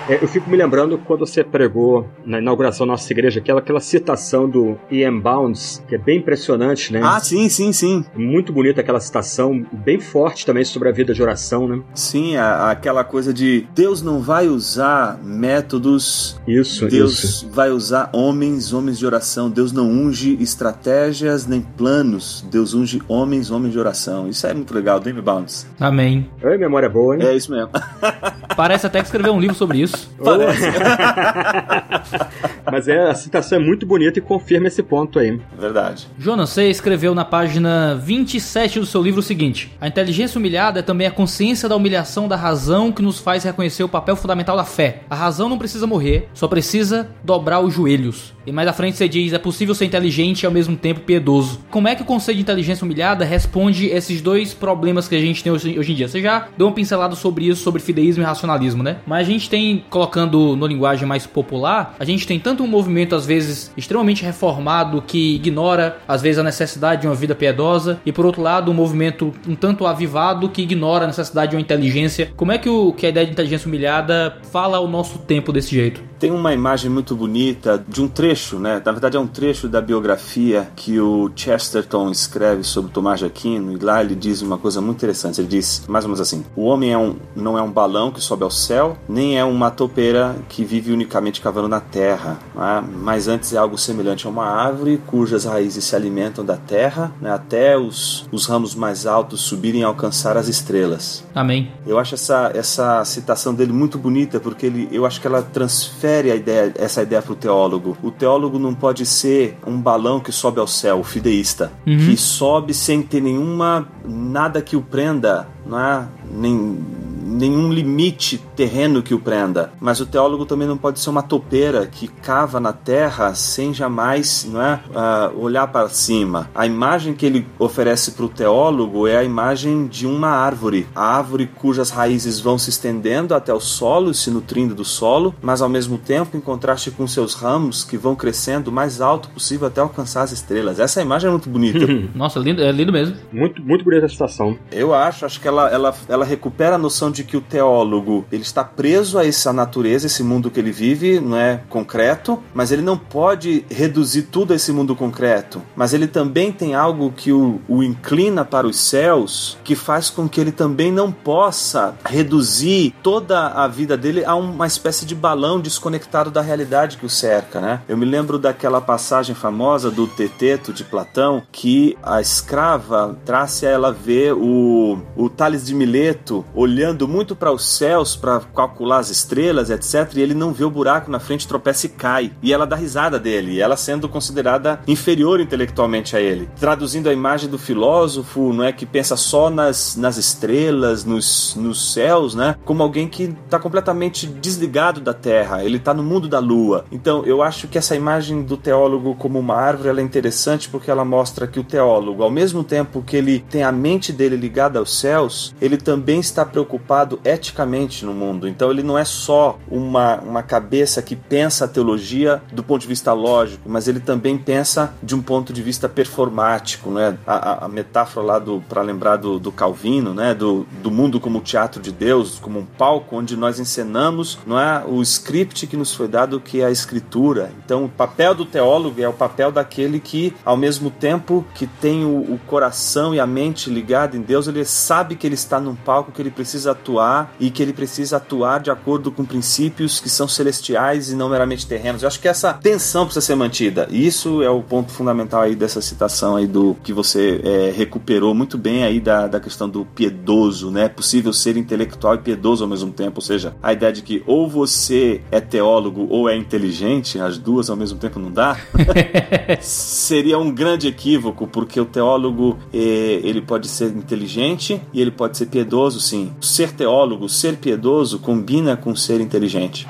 É, eu fico me lembrando quando você pregou na inauguração da nossa igreja aquela, aquela citação do Ian Bounds, que é bem impressionante, né? Ah, sim, sim, sim. Muito bonita aquela citação, bem forte também sobre a vida de oração, né? Sim, a- aquela coisa de Deus não vai usar métodos Isso, Deus isso. vai usar homens, homens de oração. Deus não unge estratégias nem planos. Deus unge homens, homens de oração. Isso é muito legal, David Bounds. Amém. Oi, memória boa, hein? É isso mesmo. Parece até que escreveu um livro sobre isso. Parece. Mas é, a citação é muito bonita e confirma esse ponto aí. Verdade. Jonas, você escreveu na página 27 do seu livro o seguinte: A inteligência humilhada é também a consciência da humilhação da razão que nos faz reconhecer o papel fundamental da fé. A razão não precisa morrer, só precisa dobrar os joelhos. E mais à frente você diz: é possível ser inteligente e ao mesmo tempo piedoso. Como é que o conceito de inteligência humilhada responde esses dois problemas que a gente tem hoje, em dia? Você já deu uma pincelada sobre isso, sobre fideísmo e racionalismo, né? Mas a gente tem, colocando no linguagem mais popular, a gente tem tanto um movimento, às vezes, extremamente reformado que ignora, às vezes, a necessidade de uma vida piedosa, e por outro lado, um movimento um tanto avivado que ignora a necessidade de uma inteligência. Como é que, o, que a ideia de inteligência humilhada fala ao nosso tempo desse jeito? Tem uma imagem muito bonita de um trecho, né? Na verdade é um trecho da biografia que o Chesterton escreve sobre Tomás de Aquino e lá ele diz uma coisa muito interessante. Ele diz mais ou menos assim: o homem é um, não é um balão que sobe ao céu, nem é uma topeira que vive unicamente cavando na terra, né? mas antes é algo semelhante a uma árvore cujas raízes se alimentam da terra, né? até os, os ramos mais altos subirem e alcançar as estrelas. Amém. Eu acho essa, essa citação dele muito bonita porque ele, eu acho que ela transfere ideia, essa ideia para o teólogo. O teólogo não pode ser um balão que sobe ao céu, o fideísta, que sobe sem ter nenhuma nada que o prenda, não é? Nem, nenhum limite terreno que o prenda. Mas o teólogo também não pode ser uma topeira que cava na terra sem jamais, não é, ah, olhar para cima. A imagem que ele oferece para o teólogo é a imagem de uma árvore, a árvore cujas raízes vão se estendendo até o solo, se nutrindo do solo, mas ao mesmo tempo em contraste com seus ramos que vão crescendo o mais alto possível até alcançar as estrelas. Essa imagem é muito bonita. Nossa, lindo, é lindo mesmo. Muito, muito bonita a citação. Eu acho, acho que ela, ela, ela recupera a noção de que o teólogo ele está preso a essa natureza, esse mundo que ele vive, não é concreto, mas ele não pode reduzir tudo a esse mundo concreto. Mas ele também tem algo que o, o inclina para os céus, que faz com que ele também não possa reduzir toda a vida dele a uma espécie de balão desconectado da realidade que o cerca, né? Eu me lembro daquela passagem famosa do Teteto de Platão, que a escrava trace a ela ver o, o Tales de Mileto olhando muito para os céus para calcular as estrelas, etc. E ele não vê o buraco na frente, tropeça e cai. E ela dá risada dele, ela sendo considerada inferior intelectualmente a ele. Traduzindo a imagem do filósofo, não é que pensa só nas, nas estrelas, nos, nos céus, né? Como alguém que está completamente desligado da Terra. Ele está no mundo da Lua. Então, eu acho que essa imagem do teólogo como uma árvore ela é interessante porque ela mostra que o teólogo, ao mesmo tempo que ele tem a mente dele ligada aos céus, ele também está preocupado eticamente no mundo. Então, ele não é só uma, uma cabeça que pensa a teologia do ponto de vista lógico, mas ele também pensa de um ponto de vista performático, né? A, a- a metáfora lá do para lembrar do, do Calvino, né? Do, do mundo como teatro de Deus, como um palco onde nós encenamos, não é o script que nos foi dado que é a escritura. Então, o papel do teólogo é o papel daquele que, ao mesmo tempo que tem o, o coração e a mente ligada em Deus, ele sabe que ele está num palco que ele precisa atuar e que ele precisa atuar de acordo com princípios que são celestiais e não meramente terrenos. Eu acho que essa tensão precisa ser mantida. E isso é o ponto fundamental aí dessa citação aí do que você é, recuperou muito bem aí da, da questão do piedoso, né? É possível ser intelectual e piedoso ao mesmo tempo, ou seja, a ideia de que ou você é teólogo ou é inteligente, as duas ao mesmo tempo não dá, seria um grande equívoco, porque o teólogo eh, ele pode ser inteligente e ele pode ser piedoso, sim. Ser teólogo, ser piedoso combina com ser inteligente.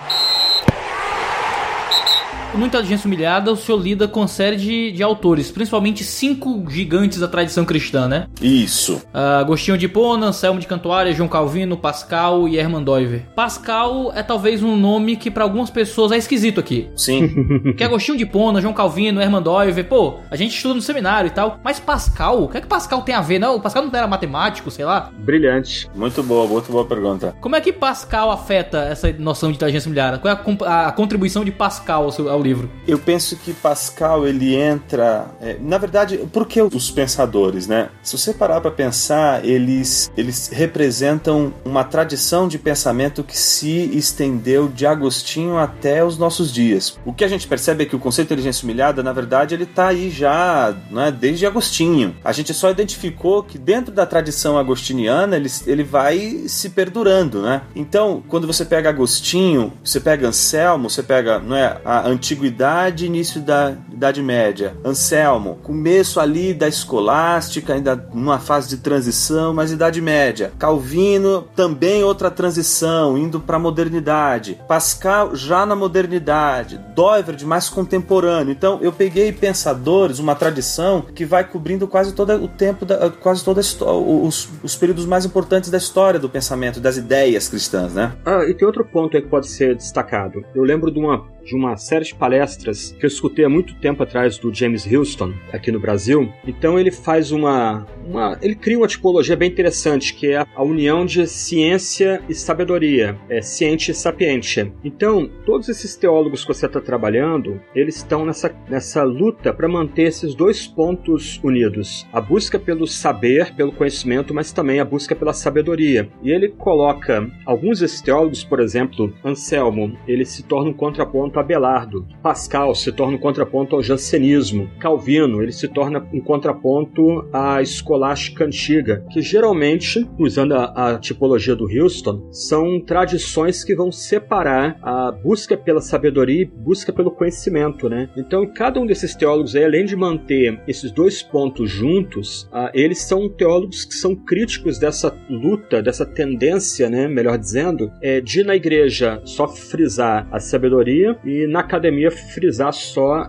No Inteligência Humilhada, o senhor lida com série de, de autores, principalmente cinco gigantes da tradição cristã, né? Isso. Ah, Agostinho de Hipona, Anselmo de Cantuária, João Calvino, Pascal e Hermann Doiver. Pascal é talvez um nome que pra algumas pessoas é esquisito aqui. Sim. Porque Agostinho de Hipona, João Calvino, Hermann Doiver, pô, a gente estuda no seminário e tal. Mas Pascal, o que é que Pascal tem a ver? Não, o Pascal não era matemático, sei lá. Brilhante. muito boa, muito boa pergunta. Como é que Pascal afeta essa noção de inteligência humilhada? Qual é a, comp- a contribuição de Pascal ao, seu- ao livro? Eu penso que Pascal ele entra, é, na verdade, por que os pensadores, né? Se você parar para pensar, eles eles representam uma tradição de pensamento que se estendeu de Agostinho até os nossos dias. O que a gente percebe é que o conceito de inteligência humilhada, na verdade, ele tá aí já, né, desde Agostinho. A gente só identificou que dentro da tradição agostiniana ele, ele vai se perdurando, né? Então, quando você pega Agostinho, você pega Anselmo, você pega, não é, a antiguidade e início da Idade Média. Anselmo, começo ali da escolástica, ainda numa fase de transição, mas Idade Média. Calvino, também outra transição, indo para a modernidade. Pascal, já na modernidade. Doivert, mais contemporâneo. Então, eu peguei pensadores, uma tradição que vai cobrindo quase todo o tempo, da, quase histó- os, os períodos mais importantes da história do pensamento, das ideias cristãs, né? Ah, e tem outro ponto aí que pode ser destacado. Eu lembro de uma, de uma série de palestras que eu escutei há muito tempo atrás do James Houston, aqui no Brasil. Então ele faz uma. uma ele cria uma tipologia bem interessante, que é a, união de ciência e sabedoria. É ciente e sapiente. Então, todos esses teólogos que você está trabalhando, eles estão nessa, nessa luta para manter esses dois pontos unidos. A busca pelo saber, pelo conhecimento, mas também a busca pela sabedoria. E ele coloca alguns desses teólogos, por exemplo, Anselmo, ele se torna um contraponto a Belardo. Pascal se torna um contraponto ao jansenismo. Calvino, ele se torna um contraponto à escolástica antiga, que geralmente, usando a, a tipologia do Houston, são tradições que vão separar a busca pela sabedoria e busca pelo conhecimento, né? Então, cada um desses teólogos aí, além de manter esses dois pontos juntos, ah, eles são teólogos que são críticos dessa luta, dessa tendência, né, melhor dizendo, é, de na igreja só frisar a sabedoria e na academia frisar só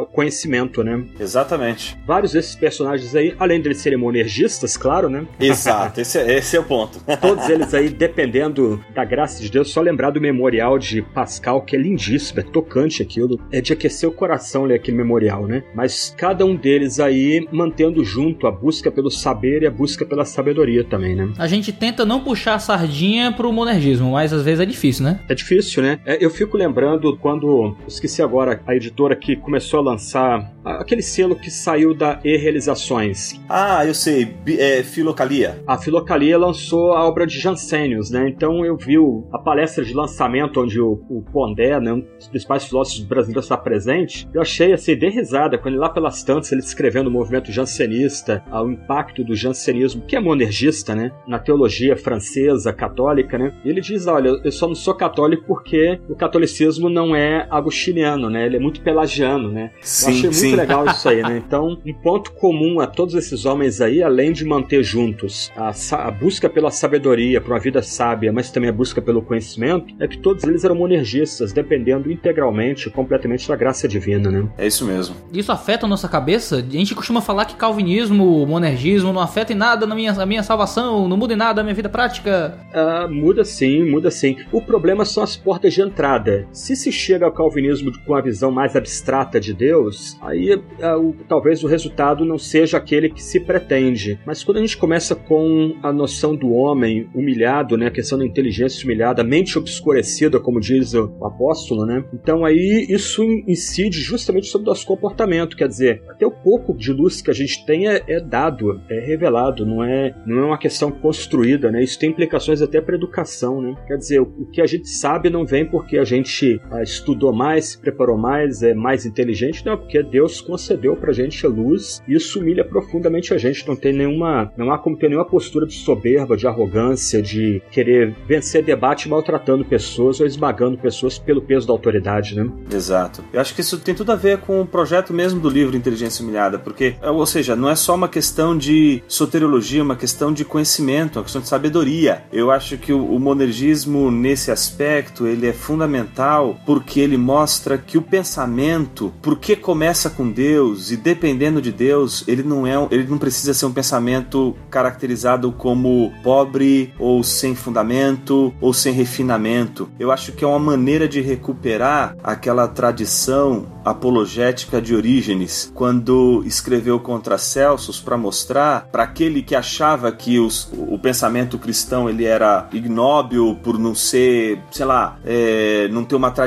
o conhecimento, né? Exatamente. Vários desses personagens aí, além de eles serem monergistas, claro, né? Exato, esse, é- esse é o ponto. Todos eles aí, dependendo da graça de Deus, só lembrar do memorial de Pascal, que é lindíssimo, é tocante aquilo. É de aquecer o coração ler aquele memorial, né? Mas cada um deles aí mantendo junto a busca pelo saber e a busca pela sabedoria também, né? A gente tenta não puxar a sardinha pro monergismo, mas às vezes é difícil, né? É difícil, né? É, eu fico lembrando quando, esqueci agora, a editora que começou a lançar aquele selo que saiu da E-Realizações. Ah, eu sei, é, Filocalia. A Filocalia lançou a obra de Jansenius, né? Então eu vi a palestra de lançamento onde o, o Pondé, né, um dos principais filósofos brasileiros, está presente. Eu achei assim, de risada, quando lá pelas tantas ele escrevendo o movimento jansenista, ah, o impacto do jansenismo, que é monergista, né? Na teologia francesa, católica, né? E ele diz: olha, eu só não sou católico porque o catolicismo não é agostiniano, né? Ele é muito pelagiano, né? Eu Sim, achei muito sim. legal isso aí, né? Então, um ponto comum a todos esses homens aí, além de manter juntos a, a busca pela sabedoria, para uma vida sábia, mas também a busca pelo conhecimento, é que todos eles eram monergistas, dependendo integralmente, completamente da graça divina, né? É isso mesmo. Isso afeta a nossa cabeça? A gente costuma falar que calvinismo, monergismo não afeta em nada na minha, na minha salvação, não muda em nada na minha vida prática. Ah, muda sim, muda sim. O problema são as portas de entrada. Se se chega ao calvinismo com a visão mais abstrata de Deus, aí é, o- talvez o resultado não seja aquele que se pretende. Mas quando a gente começa com a noção do homem humilhado, né, a questão da inteligência humilhada, a mente obscurecida, como diz o apóstolo, né? Então aí isso incide justamente sobre o nosso comportamento, quer dizer, até o pouco de luz que a gente tem é, é dado, é revelado, não é, não é uma questão construída, né? Isso tem implicações até para educação, né? Quer dizer, o, o que a gente sabe não vem porque a gente estudou mais, se preparou mais, é mais inteligente, não, é porque Deus concedeu pra gente a luz e isso humilha profundamente a gente, não tem nenhuma, não há como ter nenhuma postura de soberba, de arrogância, de querer vencer debate maltratando pessoas ou esmagando pessoas pelo peso da autoridade, né? Exato. Eu acho que isso tem tudo a ver com o projeto mesmo do livro Inteligência Humilhada, porque, ou seja, não é só uma questão de soteriologia, é uma questão de conhecimento, uma questão de sabedoria. Eu acho que o, o monergismo, nesse aspecto, ele é fundamental porque ele mostra que o pensamento, porque começa com Deus e dependendo de Deus, ele não é, ele não precisa ser um pensamento caracterizado como pobre ou sem fundamento ou sem refinamento. Eu acho que é uma maneira de recuperar aquela tradição apologética de Orígenes, quando escreveu contra Celsus para mostrar para aquele que achava que os- o pensamento cristão ele era ignóbil por não ser, sei lá, é, não ter uma tradição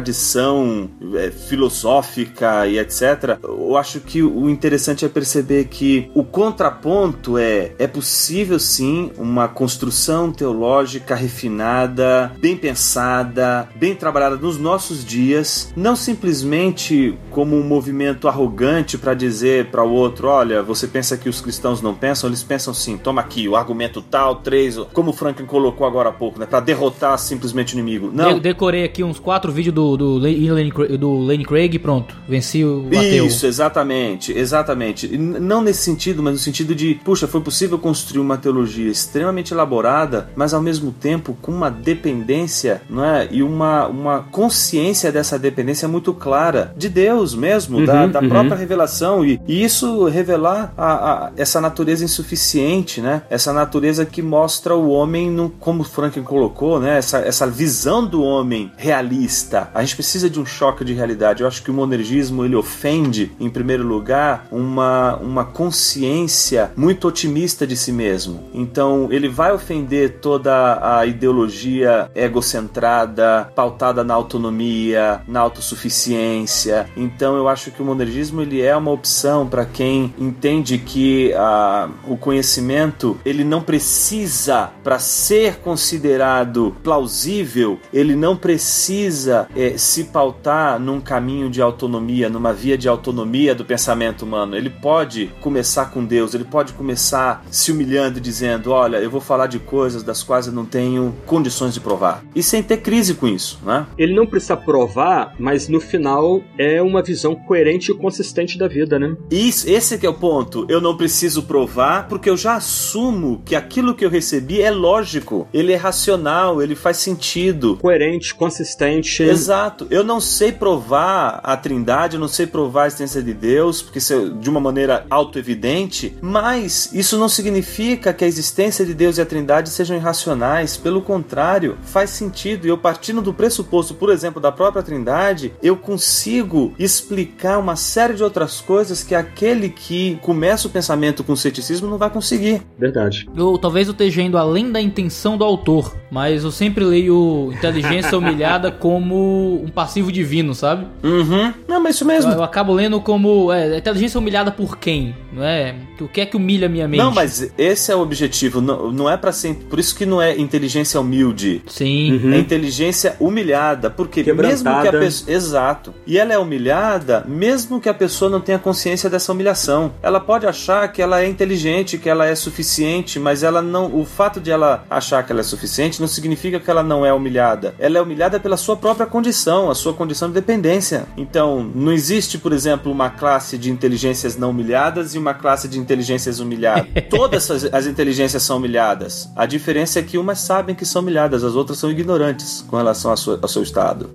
é, filosófica e etc. Eu acho que o interessante é perceber que o contraponto é é possível sim uma construção teológica refinada, bem pensada, bem trabalhada nos nossos dias, não simplesmente como um movimento arrogante para dizer para o outro, olha, você pensa que os cristãos não pensam, eles pensam sim. Toma aqui o argumento tal, três, como o Franklin colocou agora há pouco, né, para derrotar simplesmente o inimigo. Não. De- decorei aqui uns quatro vídeos do, do, Lane- Lane do Lane Craig e pronto. Venci o ateu. Isso, exatamente, exatamente. Não nesse sentido, mas no sentido de, puxa, foi possível construir uma teologia extremamente elaborada, mas ao mesmo tempo com uma dependência, não é? E uma, uma consciência dessa dependência muito clara de Deus mesmo, da, da própria revelação. E, e isso revelar a, a- essa natureza insuficiente, né? Essa natureza que mostra o homem, no, como Franklin colocou, né? Essa, essa visão do homem realista. A gente precisa de um choque de realidade. Eu acho que o monergismo ele ofende, em primeiro lugar, uma, uma consciência muito otimista de si mesmo. Então, ele vai ofender toda a ideologia egocentrada, pautada na autonomia, na autossuficiência. Então, eu acho que o monergismo ele é uma opção para quem entende que ah, o conhecimento ele não precisa para ser considerado plausível, ele não precisa se pautar num caminho de autonomia, numa via de autonomia do pensamento humano. Ele pode começar com Deus, ele pode começar se humilhando e dizendo: Olha, eu vou falar de coisas das quais eu não tenho condições de provar. E sem ter crise com isso, né? Ele não precisa provar, mas no final é uma visão coerente e consistente da vida, né? Isso, esse que é o ponto. Eu não preciso provar porque eu já assumo que aquilo que eu recebi é lógico, ele é racional, ele faz sentido. Coerente, consistente. Exato. Eu não sei provar a Trindade, eu não sei provar a existência de Deus, porque isso é de uma maneira autoevidente, mas isso não significa que a existência de Deus e a Trindade sejam irracionais. Pelo contrário, faz sentido. E eu partindo do pressuposto, por exemplo, da própria Trindade, eu consigo explicar uma série de outras coisas que aquele que começa o pensamento com ceticismo não vai conseguir. Verdade. Eu, talvez eu esteja indo além da intenção do autor, mas eu sempre leio inteligência humilhada como um passivo divino, sabe? Uhum. Não, mas isso mesmo. Eu, eu acabo lendo como é, inteligência humilhada por quem, não é? O que é que humilha a minha mente? Não, mas esse é o objetivo. Não, não é para ser. Por isso que não é inteligência humilde. Sim. É inteligência humilhada. Porque mesmo que a pessoa. Exato. E ela é humilhada, mesmo que a pessoa não tenha consciência dessa humilhação. Ela pode achar que ela é inteligente, que ela é suficiente, mas ela não. O fato de ela achar que ela é suficiente não significa que ela não é humilhada. Ela é humilhada pela sua própria condição, a sua condição de dependência. Então, não existe, por exemplo, uma classe de inteligências não humilhadas e uma classe de inteligências humilhadas. Todas as, as inteligências são humilhadas. A diferença é que umas sabem que são humilhadas, as outras são ignorantes com relação ao seu estado.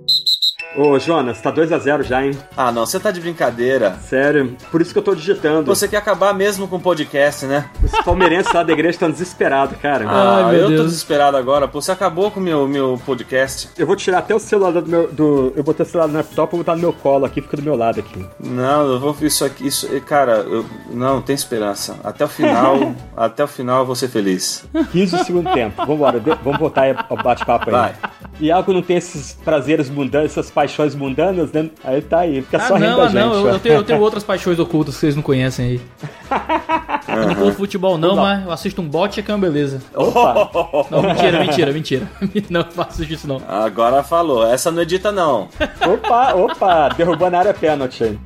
Ô, Jonas, tá 2x0 já, hein? Ah, não, você tá de brincadeira. Sério. Por isso que eu tô digitando. Você quer acabar mesmo com o podcast, né? Os palmeirenses lá da igreja estão desesperados, cara. Ah, meu eu tô Deus. desesperado agora. Pô, você acabou com o meu, meu podcast. Eu vou tirar até o celular do meu. Do... Eu botei o celular no laptop e vou botar no meu colo aqui, fica do meu lado aqui. Não, eu vou isso aqui. Isso, cara, eu, não, tem esperança. Até o final, até o final eu vou ser feliz. 15 do segundo tempo. Vambora, de- vamos voltar aí ao bate-papo aí. Vai. E algo não tem esses prazeres mundanos, essas paixões mundanas, né? Aí tá aí, fica Ah, só rindo não, da ah, gente. não, eu, tenho, eu tenho outras paixões ocultas que vocês não conhecem aí. Eu não curto futebol não, mas eu assisto um bote que é uma beleza. Opa! Não, mentira, mentira, mentira. Não faço isso não. Agora falou. Essa não edita, não. Opa, opa! Derrubou na área pênalti aí.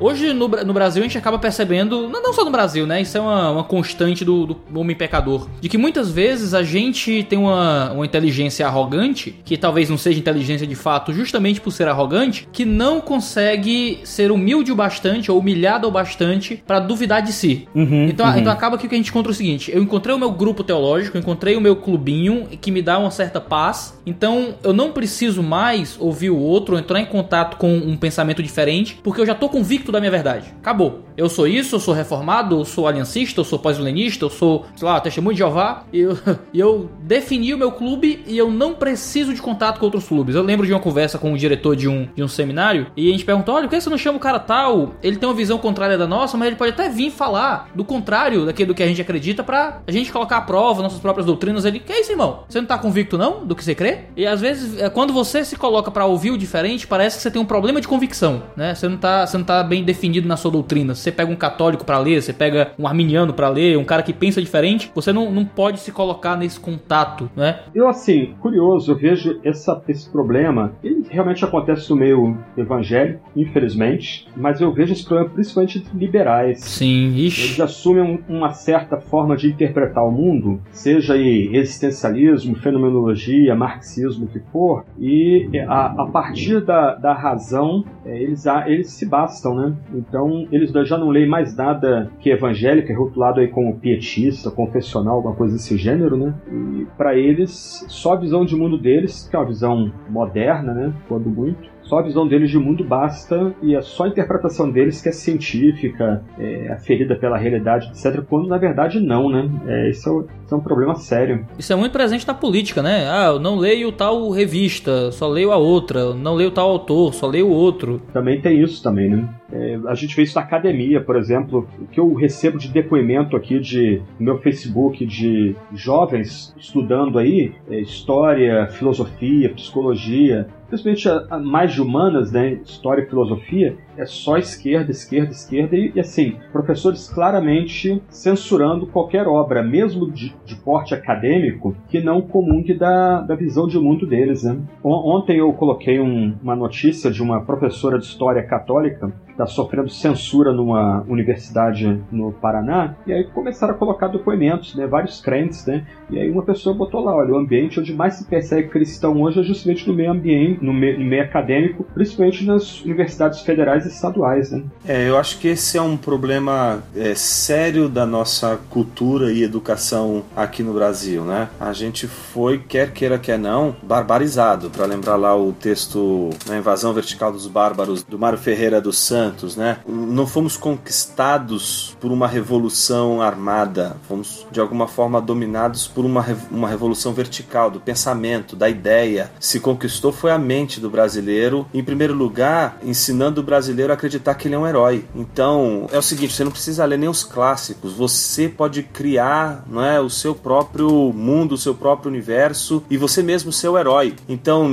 Hoje no, no Brasil a gente acaba percebendo, não, só no Brasil, né? Isso é uma, uma constante do, do homem pecador. De que muitas vezes a gente tem uma, uma inteligência arrogante, que talvez não seja inteligência de fato, justamente por ser arrogante, que não consegue ser humilde o bastante ou humilhado o bastante pra duvidar de si. então, então acaba que o que a gente encontra é o seguinte: eu encontrei o meu grupo teológico, eu encontrei o meu clubinho que me dá uma certa paz. Então eu não preciso mais ouvir o outro, entrar em contato com um pensamento diferente, porque eu já tô convicto da minha verdade. Acabou. Eu sou isso, eu sou reformado, eu sou aliancista, eu sou pós-milenista, eu sou, sei lá, testemunho de Jeová. E eu, eu defini o meu clube e eu não preciso de contato com outros clubes. Eu lembro de uma conversa com o diretor de um, de um seminário e a gente perguntou: olha, por que você não chama o cara tal? Ele tem uma visão contrária da nossa, mas ele pode até vir falar do contrário daquilo do que a gente acredita pra a gente colocar à prova nossas próprias doutrinas. Ele, que é isso, irmão? Você não tá convicto não do que você crê? E às vezes, é, quando você se coloca pra ouvir o diferente, parece que você tem um problema de convicção, né? Você não tá, você não tá bem definido na sua doutrina. Você pega um católico pra ler, você pega um arminiano pra ler, um cara que pensa diferente, você não, não pode se colocar nesse contato, né? Eu, assim, curioso, eu vejo essa, esse problema. Ele realmente acontece no meio evangélico, infelizmente, mas eu vejo esse problema principalmente entre liberais. Sim, Eles ixi. assumem um- uma certa forma de interpretar o mundo, seja aí existencialismo, fenomenologia, marxismo, o que for, e a, a partir da, da razão é, eles, eles se bastam, né? Então eles já não leem mais nada que é evangélico, é rotulado aí como pietista, confessional, alguma coisa desse gênero, né? E para eles, só a visão de mundo deles, que é uma visão moderna, né? Quando muito. Só a visão deles de mundo basta e é só a interpretação deles que é científica, é aferida pela realidade, etc. Quando na verdade não, né? É, esse, é o- esse é um problema sério. Isso é muito presente na política, né? Ah, eu não leio tal revista, só leio a outra. Eu não leio tal autor, só leio o outro. Também tem isso também, né? É, a gente vê isso na academia, por exemplo, o que eu recebo de depoimento aqui de no meu Facebook de jovens estudando aí é, história, filosofia, psicologia, principalmente mais de humanas, né? História e filosofia, é só esquerda, esquerda, esquerda e, e, assim, professores claramente censurando qualquer obra, mesmo de, de porte acadêmico, que não comungue da, da visão de mundo deles, né? On- Ontem eu coloquei um- uma notícia de uma professora de história católica está sofrendo censura numa universidade no Paraná, e aí começaram a colocar depoimentos, né? Vários crentes, né? E aí uma pessoa botou lá, olha, o ambiente onde mais se persegue cristão hoje é justamente no meio ambiente, no meio, no meio acadêmico, principalmente nas universidades federais e estaduais, né? É, eu acho que esse é um problema é, sério da nossa cultura e educação aqui no Brasil, né? A gente foi, quer queira, quer não, barbarizado, para lembrar lá o texto Na Invasão Vertical dos Bárbaros, do Mário Ferreira dos Santos, né? Não fomos conquistados por uma revolução armada, fomos de alguma forma dominados por uma, uma revolução vertical, do pensamento, da ideia. Se conquistou foi a mente do brasileiro, em primeiro lugar, ensinando o brasileiro a acreditar que ele é um herói. Então, é o seguinte, você não precisa ler nem os clássicos, você pode criar, não é, o seu próprio mundo, o seu próprio universo e você mesmo ser o herói. Então,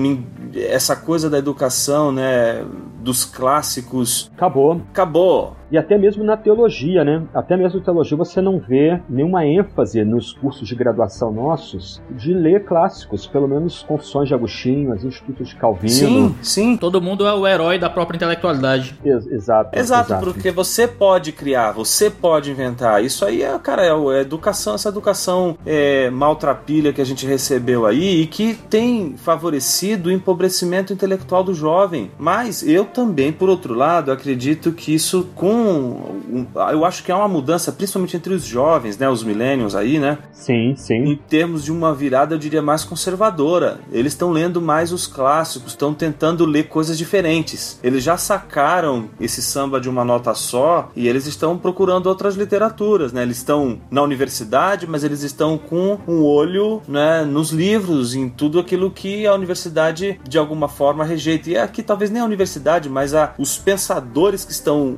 essa coisa da educação, né, dos clássicos, Acabou. acabou. E até mesmo na teologia, né? Até mesmo na teologia você não vê nenhuma ênfase nos cursos de graduação nossos de ler clássicos, pelo menos Confissões de Agostinho, as Institutos de Calvino. Sim, sim. Todo mundo é o herói da própria intelectualidade. Ex- exato. Exato, porque você pode criar, você pode inventar. Isso aí é, cara, é a educação, essa educação é, maltrapilha que a gente recebeu aí e que tem favorecido o empobrecimento intelectual do jovem. Mas eu também, por outro lado, acredito que isso, com um, eu acho que há uma mudança, principalmente entre os jovens, né, os millennials aí, né, Sim, sim. em termos de uma virada, eu diria, mais conservadora. Eles estão lendo mais os clássicos, estão tentando ler coisas diferentes. Eles já sacaram esse samba de uma nota só e eles estão procurando outras literaturas, né? Eles estão na universidade, mas eles estão com um olho, né, nos livros, em tudo aquilo que a universidade de alguma forma rejeita. E aqui talvez nem a universidade, mas a, os pensadores que estão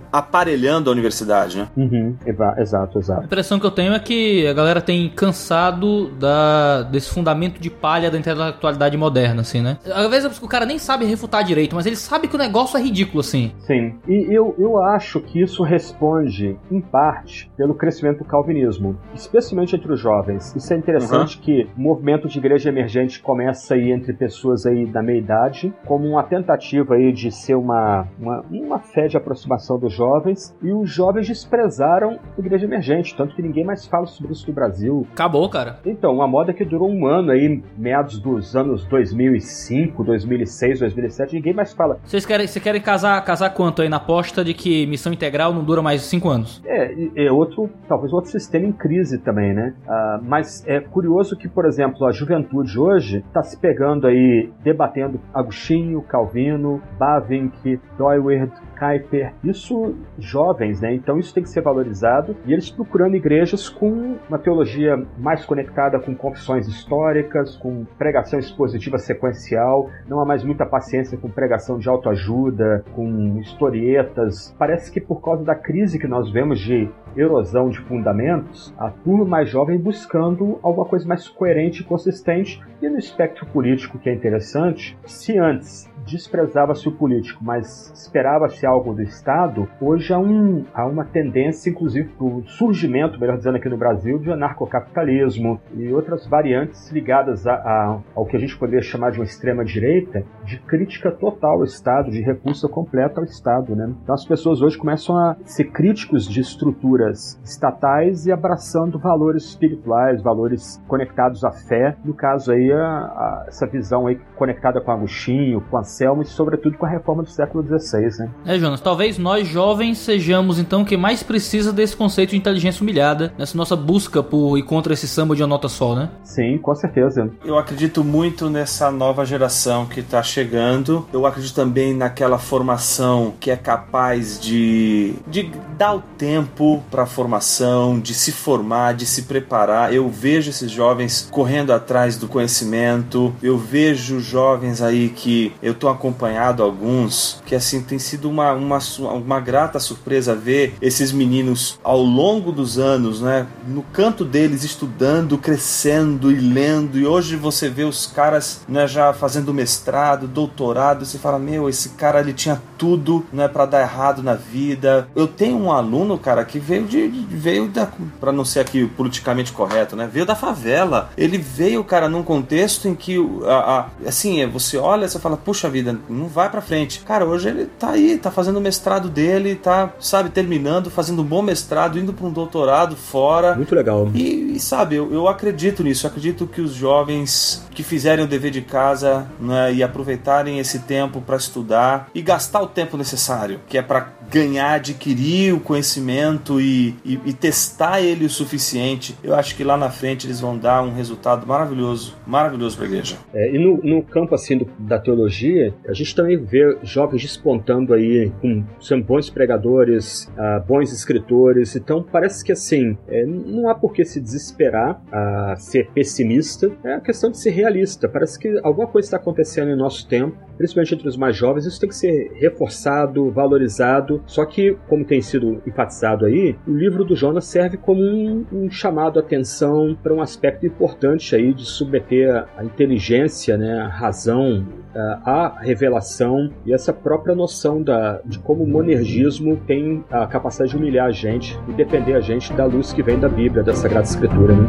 aparelhando a universidade, né? Uhum, eva- exato, A exato. impressão que eu tenho é que a galera tem cansado da, desse fundamento de palha da intelectualidade moderna, assim, né? Às vezes o cara nem sabe refutar direito, mas ele sabe que o negócio é ridículo, assim. Sim. E eu, eu acho que isso responde, em parte, pelo crescimento do calvinismo, especialmente entre os jovens. Isso é interessante que o movimento de igreja emergente começa aí entre pessoas aí da meia idade, como uma tentativa aí de ser uma, uma, uma fé de aproximação dos jovens, e os jovens desprezaram a igreja emergente, tanto que ninguém mais fala sobre isso no Brasil. Acabou, cara. Então, uma moda que durou um ano aí, meados dos anos 2005, 2006, 2007, ninguém mais fala. Vocês querem, vocês querem casar, casar quanto aí na aposta de que missão integral não dura mais de 5 anos? É, é outro, talvez outro sistema em crise também, né? Ah, mas é curioso que, por exemplo, a juventude hoje está se pegando aí, debatendo Agostinho, Calvino, Bavinck, Doyward, Kuyper, isso jovens, né? Então isso tem que ser valorizado e eles procurando igrejas com uma teologia mais conectada com confissões históricas, com pregação expositiva sequencial, não há mais muita paciência com pregação de autoajuda, com historietas. Parece que por causa da crise que nós vemos de erosão de fundamentos, a turma mais jovem buscando alguma coisa mais coerente e consistente. E no espectro político que é interessante, se antes desprezava-se o político, mas esperava-se algo do Estado, hoje há, um, há uma tendência, inclusive, para o surgimento, melhor dizendo aqui no Brasil, de anarcocapitalismo e outras variantes ligadas a- a- ao que a gente poderia chamar de uma extrema-direita, de crítica total ao Estado, de repulsa completa ao Estado. Né? Então as pessoas hoje começam a ser críticos de estruturas estatais e abraçando valores espirituais, valores conectados à fé, no caso aí a- a- essa visão aí conectada com Agostinho, com Anselmo e sobretudo com a reforma do século XVI, né? É, Jonas, talvez nós jovens sejamos então quem mais precisa desse conceito de inteligência humilhada nessa nossa busca por ir contra esse samba de uma nota só, né? Sim, com certeza. Eu acredito muito nessa nova geração que está chegando. Eu acredito também naquela formação que é capaz de, de dar o tempo para formação, de se formar, de se preparar. Eu vejo esses jovens correndo atrás do conhecimento. Eu vejo jovens aí que eu tô acompanhado alguns que assim tem sido uma, uma, uma grata surpresa ver esses meninos ao longo dos anos, né, no canto deles estudando, crescendo e lendo. E hoje você vê os caras, né, já fazendo mestrado, doutorado, você fala: "Meu, esse cara ele tinha tudo, né, para dar errado na vida". Eu tenho um aluno, cara, que veio de de- veio da para não ser aqui politicamente correto, né? Veio da favela. Ele veio, cara, num contexto em que a, a- assim, é, você olha, você fala: "Puxa vida, não vai pra frente". Cara, hoje ele tá aí, tá fazendo o mestrado dele, tá, sabe, terminando, fazendo um bom mestrado, indo para um doutorado fora. Muito legal. E, e, sabe, eu, eu acredito nisso. Eu acredito que os jovens que fizerem o dever de casa né, e aproveitarem esse tempo para estudar e gastar o tempo necessário, que é para ganhar, adquirir o conhecimento e, e, e testar ele o suficiente, eu acho que lá na frente eles vão dar um resultado maravilhoso, maravilhoso para a igreja. É, e no, no campo assim do- da teologia, a gente também vê jovens despontando aí, com, sendo bons pregadores, ah, bons escritores. Então parece que assim, é, não há por que se desesperar ser pessimista. É a questão de ser realista. Parece que alguma coisa está acontecendo em nosso tempo, principalmente entre os mais jovens. Isso tem que ser reforçado, valorizado. Só que, como tem sido enfatizado aí, o livro do Jonas serve como um, um chamado à atenção para um aspecto importante aí de submeter a- a inteligência, né, a razão ah, à revelação e essa própria noção da, de como o monergismo tem a capacidade de humilhar a gente e depender a gente da luz que vem da Bíblia, da Sagrada Escritura. Né?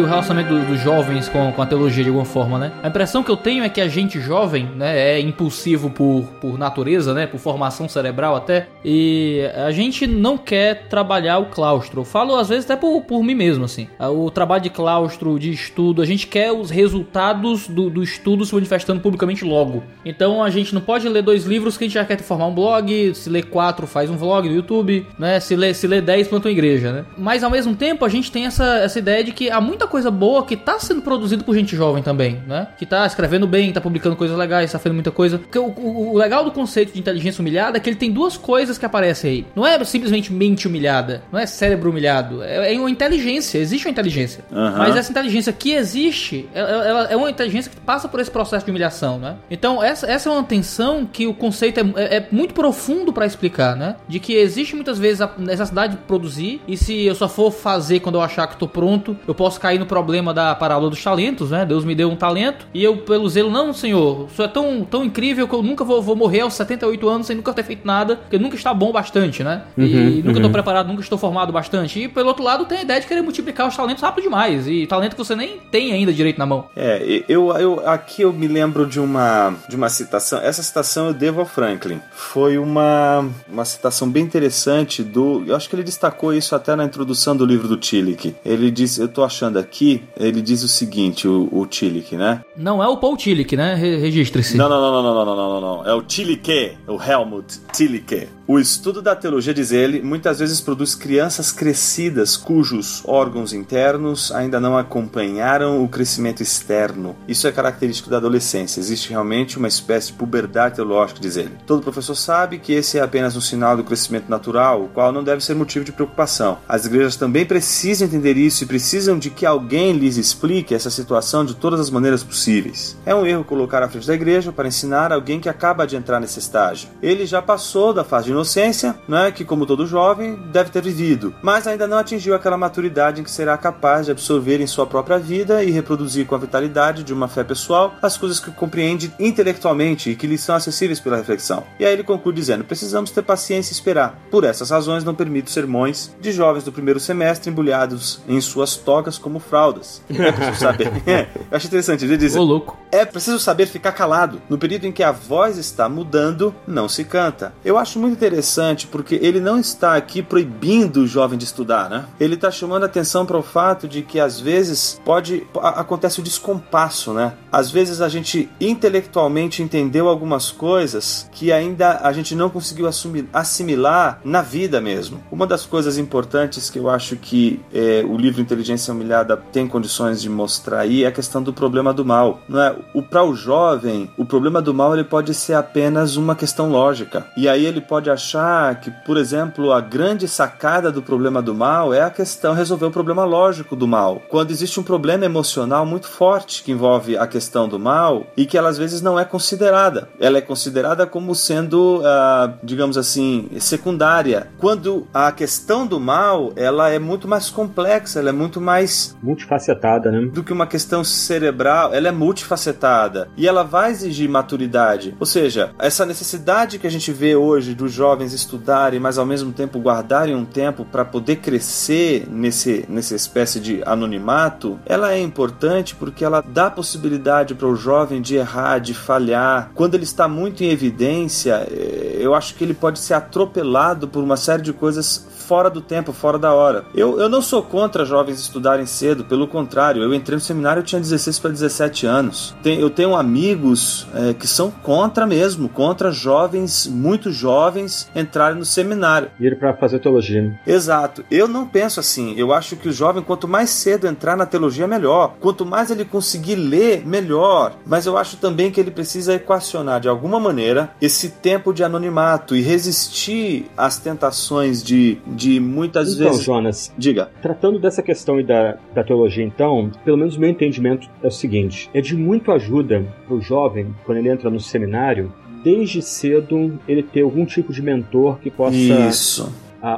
O relacionamento do- dos jovens com, com a teologia de alguma forma, né? A impressão que eu tenho é que a gente jovem, né, é impulsivo por, por natureza, né, por formação cerebral até, e a gente não quer trabalhar o claustro. Eu falo às vezes até por, por mim mesmo, assim. O trabalho de claustro, de estudo, a gente quer os resultados do, do estudo se manifestando publicamente logo. Então a gente não pode ler dois livros que a gente já quer formar um blog, se ler quatro faz um vlog no YouTube, né? Se ler, se dez planta uma igreja, né? Mas ao mesmo tempo a gente tem essa, essa ideia de que há muita coisa boa que tá sendo produzida por gente jovem também, né? Que tá escrevendo bem, tá publicando coisas legais, tá fazendo muita coisa. Porque o, o- o legal do conceito de inteligência humilhada é que ele tem duas coisas que aparecem aí. Não é simplesmente mente humilhada, não é cérebro humilhado, é, é uma inteligência, existe uma inteligência. Aham. Mas essa inteligência que existe, ela, ela é uma inteligência que passa por esse processo de humilhação, né? Então, essa, essa é uma tensão que o conceito é, é- é muito profundo pra explicar, né? De que existe muitas vezes a necessidade de produzir, e se eu só for fazer quando eu achar que tô pronto, eu posso cair no problema da parábola dos talentos, né? Deus me deu um talento, e eu, pelo zelo, não, senhor, isso é tão, tão incrível que eu nunca vou, vou morrer aos 78 anos sem nunca ter feito nada, porque nunca está bom bastante, né? e nunca tô preparado, nunca estou formado bastante. E pelo outro lado, tem a ideia de querer multiplicar os talentos rápido demais, e talento que você nem tem ainda direito na mão. É, eu, eu aqui eu me lembro de uma de uma citação. Essa citação eu devo ao Franklin. Foi uma uma citação bem interessante do. Eu acho que ele destacou isso até na introdução do livro do Tillich. Ele diz, eu tô achando aqui, aqui, ele diz o seguinte, o, o Tillich, né? Não é o Paul Tillich, né? Registre-se. Não, não, não, não, não, não, não, não, É o Tillich, o Helmut Tillich. O estudo da teologia, diz ele, muitas vezes produz crianças crescidas cujos órgãos internos ainda não acompanharam o crescimento externo. Isso é característico da adolescência. Existe realmente uma espécie de puberdade teológica, diz ele. Todo professor sabe que esse é apenas um sinal do crescimento natural, o qual não deve ser motivo de preocupação. As igrejas também precisam entender isso e precisam de que alguém lhes explique essa situação de todas as maneiras possíveis. É um erro colocar à frente da igreja para ensinar alguém que acaba de entrar nesse estágio. Ele já passou da fase de inocência, né, que como todo jovem deve ter vivido, mas ainda não atingiu aquela maturidade em que será capaz de absorver em sua própria vida e reproduzir com a vitalidade de uma fé pessoal as coisas que compreende intelectualmente e que lhe são acessíveis pela reflexão. E aí ele conclui dizendo: precisamos ter paciência e esperar. Por essas razões, não permito sermões de jovens do primeiro semestre embrulhados em suas togas como fraldas. É preciso saber. É, eu acho interessante. Ele diz: Ô, louco. é preciso saber ficar calado. No período em que a voz está mudando, não se canta. Eu acho muito interessante porque ele não está aqui proibindo o jovem de estudar, né? Ele está chamando atenção para o fato de que às vezes pode acontece o descompasso, né? Às vezes a gente intelectualmente entendeu algumas coisas que ainda a gente não conseguiu assumir, assimilar na vida mesmo. Uma das coisas importantes que eu acho que é, o livro Inteligência Humilhada tem condições de mostrar aí é a questão do problema do mal. Não é? O para o jovem, o problema do mal ele pode ser apenas uma questão lógica. E aí ele pode achar que, por exemplo, a grande sacada do problema do mal é a questão resolver o problema lógico do mal. Quando existe um problema emocional muito forte que envolve a questão do mal e que ela às vezes não é considerada. Ela é considerada como sendo, ah, digamos assim, secundária. Quando a questão do mal ela é muito mais complexa, ela é muito mais Multifacetada, né? do que uma questão cerebral, ela é multifacetada e ela vai exigir maturidade. Ou seja, essa necessidade que a gente vê hoje dos jovens estudarem, mas ao mesmo tempo guardarem um tempo para poder crescer nesse nessa espécie de anonimato, ela é importante porque ela dá possibilidade para o jovem de errar, de falhar. Quando ele está muito em evidência, eh, eu acho que ele pode ser atropelado por uma série de coisas fora do tempo, fora da hora. Eu, eu não sou contra jovens estudarem cedo, pelo contrário, eu entrei no seminário eu tinha 16 para 17 anos. Tem- eu tenho amigos é, que são contra mesmo, contra jovens, muito jovens, entrarem no seminário. Ir pra fazer teologia. né? Exato. Eu não penso assim. Eu acho que o jovem, quanto mais cedo entrar na teologia, melhor. Quanto mais ele conseguir ler, melhor. Mas eu acho também que ele precisa equacionar de alguma maneira esse tempo de anonimato e resistir às tentações de, de muitas Então, vezes. Jonas, Diga. Tratando dessa questão aí da, da teologia, então, pelo menos o meu entendimento é o seguinte: é de muito ajuda para o jovem, quando ele entra no seminário, desde cedo ele ter algum tipo de mentor que possa Isso.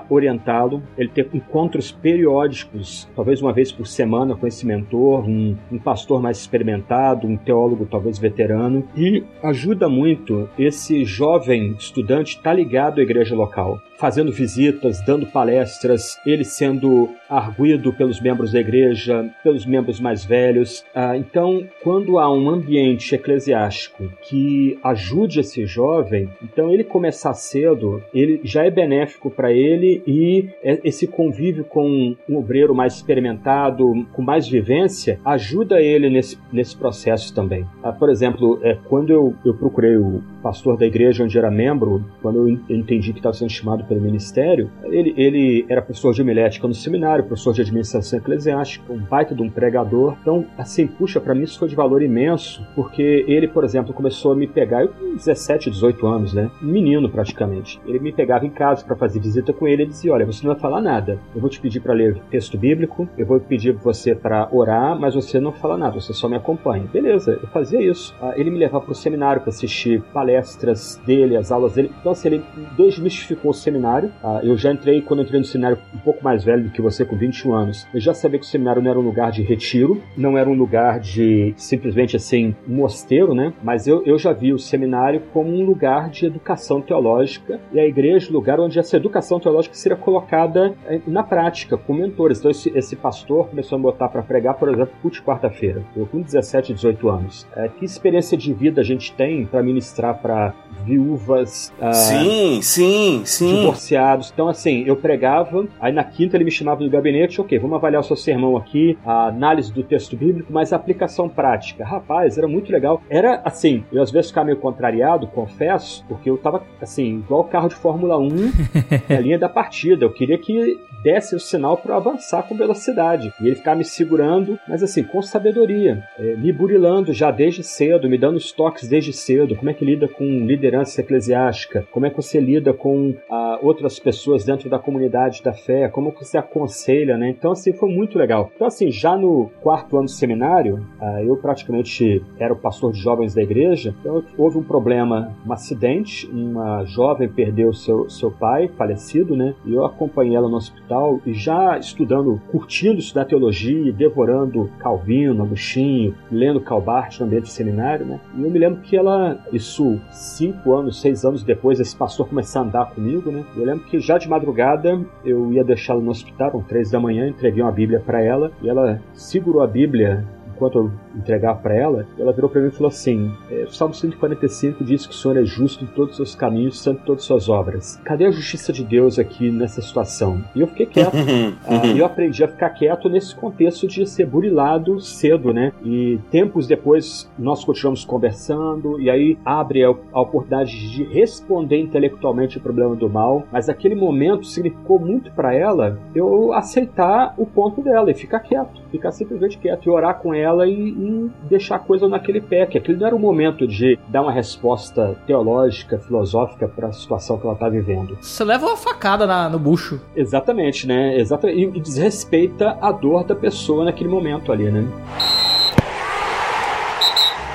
orientá-lo, ele ter encontros periódicos, talvez uma vez por semana com esse mentor, um, um pastor mais experimentado, um teólogo talvez veterano, e ajuda muito esse jovem estudante estar tá ligado à igreja local fazendo visitas, dando palestras, ele sendo arguído pelos membros da igreja, pelos membros mais velhos. Ah, então, quando há um ambiente eclesiástico que ajude esse jovem, então ele começar cedo, ele já é benéfico para ele e esse convívio com um obreiro mais experimentado, com mais vivência, ajuda ele nesse, nesse processo também. Ah, por exemplo, é, quando eu, eu procurei o pastor da igreja onde era membro, quando eu entendi que estava sendo chamado pelo ministério, ele, ele era professor de homilética no seminário, professor de administração eclesiástica, um baita de um pregador. Então, assim, puxa, para mim isso foi de valor imenso, porque ele, por exemplo, começou a me pegar, eu com 17, 18 anos, né? Um menino praticamente. Ele me pegava em casa para fazer visita com ele e dizia: Olha, você não vai falar nada. Eu vou te pedir para ler texto bíblico, eu vou pedir você para orar, mas você não fala nada, você só me acompanha. Beleza, eu fazia isso. Ah, ele me levava para o seminário para assistir palestras dele, as aulas dele. Então, assim, ele desmistificou o seminário. Ah, eu já entrei, quando eu entrei no seminário, um pouco mais velho do que você, com 21 anos. Eu já sabia que o seminário não era um lugar de retiro, não era um lugar de simplesmente assim, mosteiro, né? Mas eu, eu já vi o seminário como um lugar de educação teológica e a igreja, lugar onde essa educação teológica seria colocada eh, na prática, com mentores. Então, esse, esse pastor começou a botar para pregar, por exemplo, culto quarta-feira. Eu com 17, 18 anos. É, que experiência de vida a gente tem para ministrar para viúvas, ah, Sim, sim, sim. Divorciados. Então, assim, eu pregava, aí na quinta ele me chamava do gabinete, ok, vamos avaliar o seu sermão aqui, a análise do texto bíblico, mas a aplicação prática. Rapaz, era muito legal. Era assim, eu às vezes ficava meio contrariado, confesso, porque eu tava, assim, igual carro de Fórmula 1, na linha da partida. Eu queria que desse o sinal para avançar com velocidade. E ele ficava me segurando, mas assim, com sabedoria, eh, me burilando já desde cedo, me dando os toques desde cedo, como é que lida com liderança eclesiástica, como é que você lida com ah, outras pessoas dentro da comunidade da fé, como que você aconselha, né? Então, assim, foi muito legal. Então, assim, já no quarto ano do seminário, ah, eu praticamente era o pastor de jovens da igreja, então houve um problema, um acidente, uma jovem perdeu seu, seu pai, falecido, né? E eu acompanhei ela no hospital e já estudando, curtindo estudar teologia, devorando Calvino, Agostinho, lendo Calbart no ambiente de seminário, né? E eu me lembro que ela, isso cinco anos, seis anos depois, esse pastor começou a andar comigo, né? Eu lembro que já de madrugada eu ia deixá-la no hospital, eram três da manhã, entreguei uma Bíblia para ela e ela segurou a Bíblia enquanto eu entregava para ela, ela virou para mim e falou assim: é, o Salmo 145 diz que o Senhor é justo em todos os seus caminhos, santo em todas as suas obras. Cadê a justiça de Deus aqui nessa situação? E eu fiquei quieto. Ah, e eu aprendi a ficar quieto nesse contexto de ser burilado cedo, né? E tempos depois nós continuamos conversando, e aí abre a, a oportunidade de responder intelectualmente o problema do mal, mas aquele momento significou muito para ela eu aceitar o ponto dela e ficar quieto, ficar simplesmente quieto e orar com ela e, e deixar a coisa naquele pé, que aquele não era o momento de dar uma resposta teológica, filosófica para a situação que ela está vivendo. Você leva uma facada na- no bucho. Exatamente, né? Exatamente. E, e desrespeita a dor da pessoa naquele momento ali, né?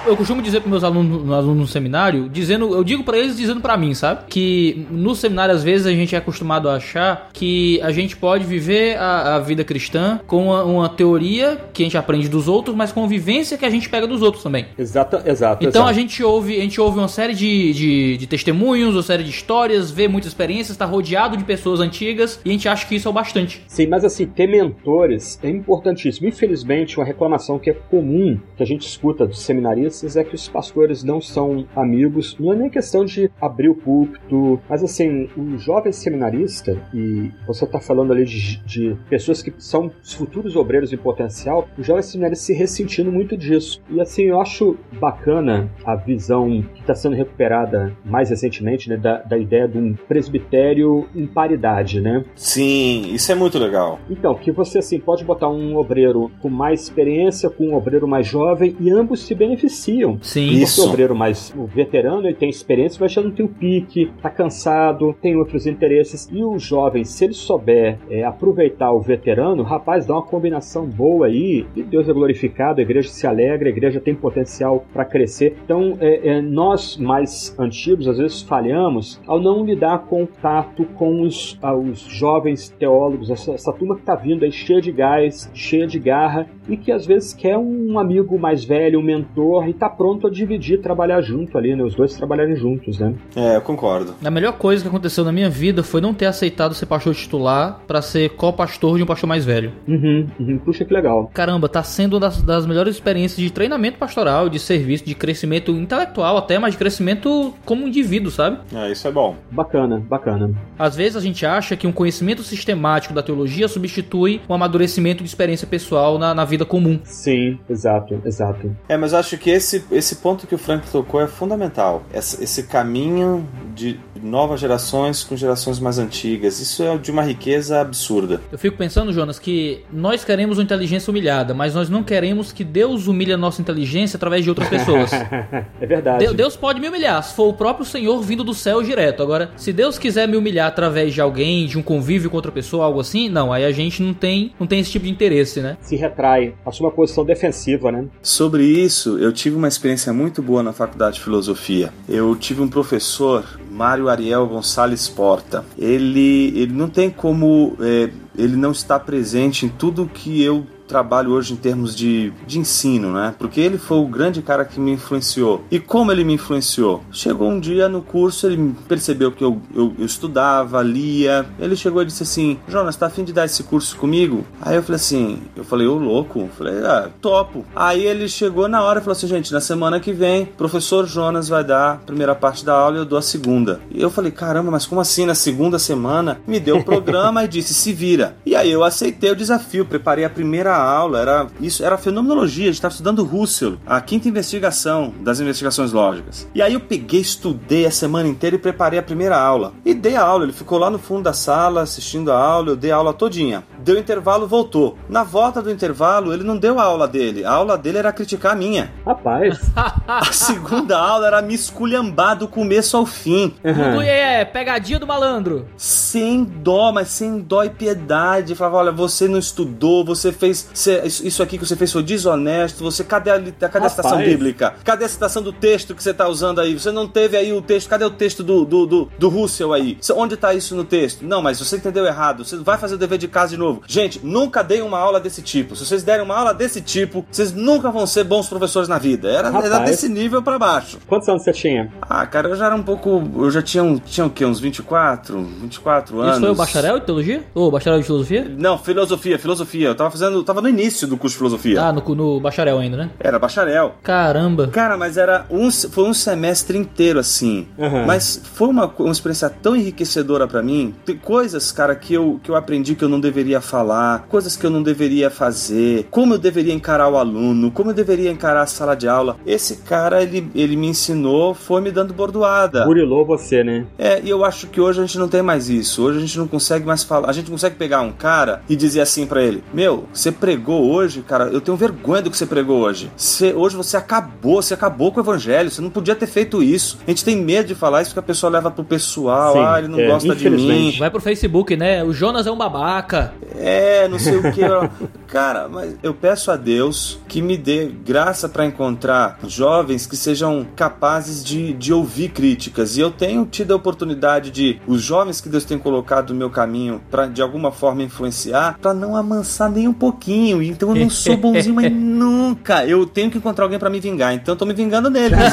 Eu costumo dizer para meus alunos, no- alunos no seminário, dizendo, eu digo para eles dizendo para mim, sabe? Que no seminário às vezes a gente é acostumado a achar que a gente pode viver a, a vida cristã com uma, uma teoria que a gente aprende dos outros, mas com a vivência que a gente pega dos outros também. Exata, exato. Então a exato. gente ouve, a gente ouve uma série de, de, de testemunhos, uma série de histórias, vê muitas experiências, está rodeado de pessoas antigas e a gente acha que isso é o bastante. Sim, mas assim, ter mentores é importantíssimo. Infelizmente, uma reclamação que é comum, que a gente escuta dos seminaristas, é que os pastores não são amigos. Não é nem questão de abrir o púlpito, mas assim, o jovem seminarista, e você está falando ali de, de pessoas que são os futuros obreiros em potencial, o jovem seminarista se ressentindo muito disso. E assim, eu acho bacana a visão que está sendo recuperada mais recentemente, né, da, da ideia de um presbitério em paridade, né? Sim, isso é muito legal. Então, que você assim pode botar um obreiro com mais experiência com um obreiro mais jovem e ambos se beneficiam. Beneficiam. Sim. Isso. o obreiro mais o veterano, ele tem experiência, mas já não tem o pique, tá cansado, tem outros interesses. E o jovem, se ele souber é, aproveitar o veterano, rapaz, dá uma combinação boa aí, e Deus é glorificado, a igreja se alegra, a igreja tem potencial para crescer. Então, é, é, nós mais antigos, às vezes falhamos ao não lidar contato com os, ah, os jovens teólogos, essa, essa turma que tá vindo aí cheia de gás, cheia de garra, e que às vezes quer um amigo mais velho, um mentor, e tá pronto a dividir, trabalhar junto ali, né? Os dois trabalharem juntos, né? É, eu concordo. A melhor coisa que aconteceu na minha vida foi não ter aceitado ser pastor titular pra ser co-pastor de um pastor mais velho. Uhum, uhum. Puxa que legal. Caramba, tá sendo uma das, das melhores experiências de treinamento pastoral, de serviço, de crescimento intelectual até, mas de crescimento como indivíduo, sabe? É, isso é bom. Bacana, bacana. Às vezes a gente acha que um conhecimento sistemático da teologia substitui um amadurecimento de experiência pessoal na, na vida comum. Sim, exato, exato. É, mas eu acho que esse, esse ponto que o Frank tocou é fundamental. Essa- esse caminho de novas gerações com gerações mais antigas. Isso é de uma riqueza absurda. Eu fico pensando, Jonas, que nós queremos uma inteligência humilhada, mas nós não queremos que Deus humilhe a nossa inteligência através de outras pessoas. É verdade. De- Deus pode me humilhar se for o próprio Senhor vindo do céu direto. Agora, se Deus quiser me humilhar através de alguém, de um convívio com outra pessoa, algo assim, não, aí a gente não tem, não tem esse tipo de interesse, né? Se retrai, assume uma posição defensiva, né? Sobre isso, eu tive uma experiência muito boa na faculdade de filosofia. Eu tive um professor, Mário Ariel Gonçalves Porta. Ele, ele não tem como é, ele não estar presente em tudo que eu trabalho hoje em termos de, de ensino, né? Porque ele foi o grande cara que me influenciou. E como ele me influenciou? Chegou um dia no curso, ele percebeu que eu, eu, eu estudava, lia. Ele chegou e disse assim: Jonas, tá afim de dar esse curso comigo? Aí eu falei assim: eu falei, ô louco? Eu falei, ah, topo. Aí ele chegou na hora e falou assim: gente, na semana que vem, professor Jonas vai dar a primeira parte da aula e eu dou a segunda. E eu falei, caramba, mas como assim na segunda semana? Me deu o programa e disse: se vira. E aí eu aceitei o desafio, preparei a primeira aula, era isso, era fenomenologia, a gente estava estudando Russell, a quinta investigação das investigações lógicas. E aí eu peguei, estudei a semana inteira e preparei a primeira aula. E dei a aula, ele ficou lá no fundo da sala assistindo a aula, eu dei a aula todinha. Deu intervalo, voltou. Na volta do intervalo, ele não deu a aula dele, a aula dele era criticar a minha. Rapaz. A segunda aula era me esculhambar do começo ao fim. Tudo é pegadinha do malandro. sem dó, mas sem dó e piedade. Falava, olha, você não estudou, você fez. Você- isso aqui que você fez foi desonesto. Você. Cadê a, cadê a citação bíblica? Cadê a citação do texto que você tá usando aí? Você não teve aí o texto. Cadê o texto do, do, do, do Russell aí? Você- Onde tá isso no texto? Não, mas você entendeu errado. Você vai fazer o dever de casa de novo. Gente, nunca dei uma aula desse tipo. Se vocês derem uma aula desse tipo, vocês nunca vão ser bons professores na vida. Era, era Rapaz. desse nível pra baixo. Quantos anos você tinha? Ah, cara, eu já era um pouco. Eu já tinha, um, tinha o quê? Uns 24? 24 anos. Isso foi o bacharel de teologia? Ou bacharel de filosofia? Não, filosofia, filosofia. Eu tava fazendo. Tava no início do curso de filosofia. Ah, no, no bacharel ainda, né? Era bacharel. Caramba. Cara, mas era um, foi um semestre inteiro assim. Uhum. Mas foi uma, uma experiência tão enriquecedora pra mim. Tem coisas, cara, que eu, que eu aprendi que eu não deveria falar, coisas que eu não deveria fazer, como eu deveria encarar o aluno, como eu deveria encarar a sala de aula. Esse cara, ele, ele me ensinou, foi me dando bordoada. Burilou você, né? É, e eu acho que hoje a gente não tem mais isso. Hoje a gente não consegue mais falar. A gente consegue pegar um cara e dizer assim pra ele: Meu, você pregou hoje, cara. Eu tenho vergonha do que você pregou hoje. Você- hoje você acabou, você acabou com o evangelho. Você não podia ter feito isso. A gente tem medo de falar isso porque a pessoa leva pro pessoal. Sim, ah, ele não é, gosta de mim. Vai pro Facebook, né? O Jonas é um babaca. É, não sei o que. Cara, mas eu peço a Deus que me dê graça para encontrar jovens que sejam capazes de, de ouvir críticas. E eu tenho tido a oportunidade de os jovens que Deus tem colocado no meu caminho para de alguma forma influenciar, para não amansar nem um pouquinho. Então eu não sou bonzinho, mas nunca. Eu tenho que encontrar alguém para me vingar. Então eu tô me vingando neles.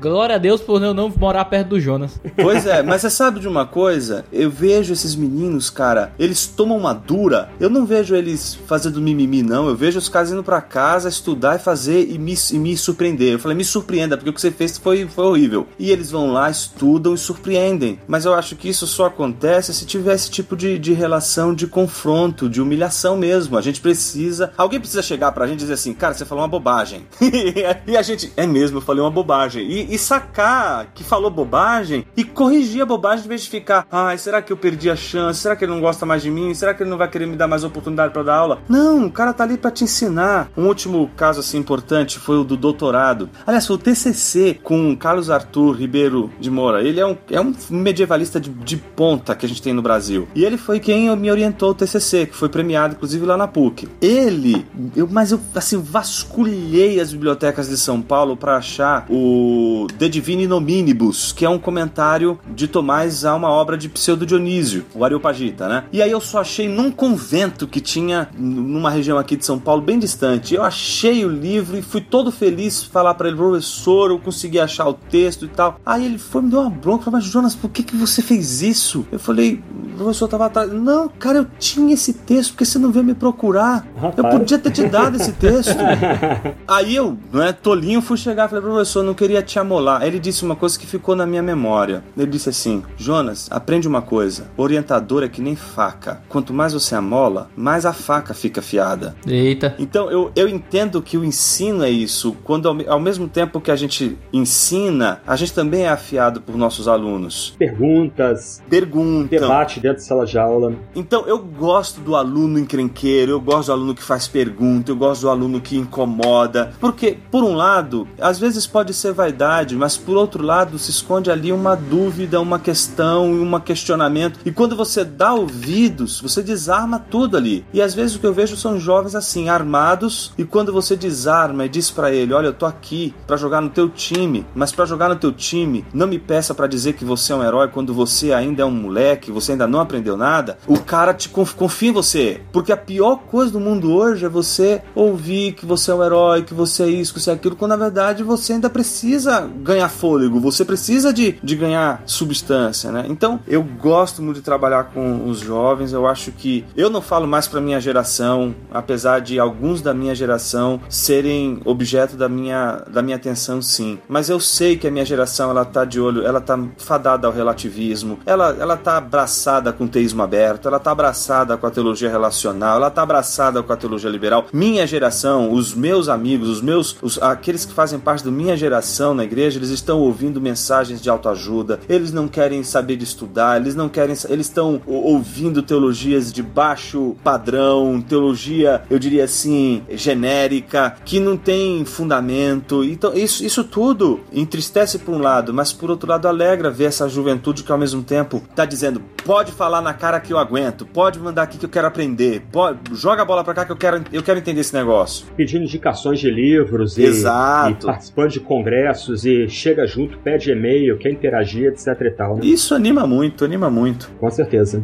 Glória a Deus por eu não morar perto do Jonas. Pois é, mas você sabe de uma coisa? Eu vejo esses meninos, cara, eles tomam uma dura. Eu não vejo eles fazendo mimimi, não. Eu vejo os caras indo pra casa estudar e fazer e me, e me surpreender. Eu falei, me surpreenda, porque o que você fez foi, foi horrível. E eles vão lá, estudam e surpreendem. Mas eu acho que isso só acontece se tiver esse tipo de, de relação de confronto, de humilhação mesmo. A gente precisa. Alguém precisa chegar pra gente e dizer assim, cara, você falou uma bobagem. e a gente, é mesmo, eu falei uma bobagem. E, e, sacar que falou bobagem e corrigir a bobagem em vez de ficar, ai, será que eu perdi a chance? Será que ele não gosta mais de mim? Será que ele não vai querer me dar mais oportunidade pra dar aula? Não, o cara tá ali pra te ensinar. Um último caso assim importante foi o do doutorado. Aliás, foi o TCC com Carlos Arthur Ribeiro de Moura. Ele é um, é um medievalista de, de ponta que a gente tem no Brasil. E ele foi quem me orientou o TCC, que foi premiado inclusive lá na PUC. Ele, eu, mas eu assim vasculhei as bibliotecas de São Paulo pra achar o De Divini Nominibus, que é um comentário de Tomás a uma obra de Pseudo Dionísio, o Areopagita, né? E aí eu só achei num convento que tinha numa região aqui de São Paulo bem distante. Eu achei o livro e fui todo feliz falar pra ele, professor, eu consegui achar o texto e tal. Aí ele foi me deu uma bronca, falou, mas Jonas, por que que você fez isso? Eu falei, professor tava atrás. Não, cara, eu tinha esse texto, porque você não veio me procurar. Eu Rapaz. podia ter te dado esse texto. Aí eu, não é, tolinho, fui chegar e falei, professor, não queria te amolar. Aí ele disse uma coisa que ficou na minha memória. Ele disse assim: Jonas, aprende uma coisa. Orientador é que nem faca. Quanto mais você amola, mais a faca fica afiada. Eita. Então eu, eu entendo que o ensino é isso. Quando ao, ao mesmo tempo que a gente ensina, a gente também é afiado por nossos alunos. Perguntas, Perguntam. debate dentro de sala de aula. Então, eu gosto do aluno encrenqueiro, eu gosto do aluno que faz pergunta, eu gosto do aluno que incomoda. Porque, por um lado, às vezes pode ser vaidade, mas por outro lado, se esconde ali uma dúvida, uma questão, um questionamento. E quando você dá ouvidos, você desarma tudo ali. E às vezes o que eu vejo são jovens assim, armados, e quando você desarma e diz pra ele: Olha, eu tô aqui pra jogar no teu time, mas pra jogar no teu time, não me peça pra dizer que você é um herói quando você ainda é um moleque, você ainda não aprendeu nada. O cara te conf- confia em você. Porque a pior coisa do mundo hoje é você ouvir que você é um herói, que você é isso, que você é aquilo, quando na verdade você ainda precisa ganhar fôlego, você precisa de, de ganhar substância, né? Então, eu gosto muito de trabalhar com os jovens, eu acho que eu não falo mais pra minha geração, apesar de alguns da minha geração serem objeto da minha, da minha atenção, sim. Mas eu sei que a minha geração, ela tá de olho, ela tá fadada ao relativismo, ela, ela tá abraçada com o teísmo aberto, ela tá abraçada com a teologia relacional, ela tá abraçada com a teologia liberal. Minha geração, os meus amigos, os meus, os, aqueles que fazem parte da minha geração na igreja, eles estão ouvindo mensagens de autoajuda, eles não querem saber de estudar, eles não querem, eles estão ouvindo teologias de baixo padrão, teologia, eu diria assim, genérica, que não tem fundamento. Então, isso, isso tudo entristece por um lado, mas por outro lado alegra ver essa juventude que ao mesmo tempo tá dizendo: pode falar na cara que eu aguento, pode mandar aqui que eu quero aprender, pode, joga a bola pra cá que eu quero, eu quero entender esse negócio. Pedindo indicações de livros e, Exato. e participando de congressos e chega junto, pede e-mail, quer interagir, etc e tal. Né? Isso anima muito, anima muito. Com certeza.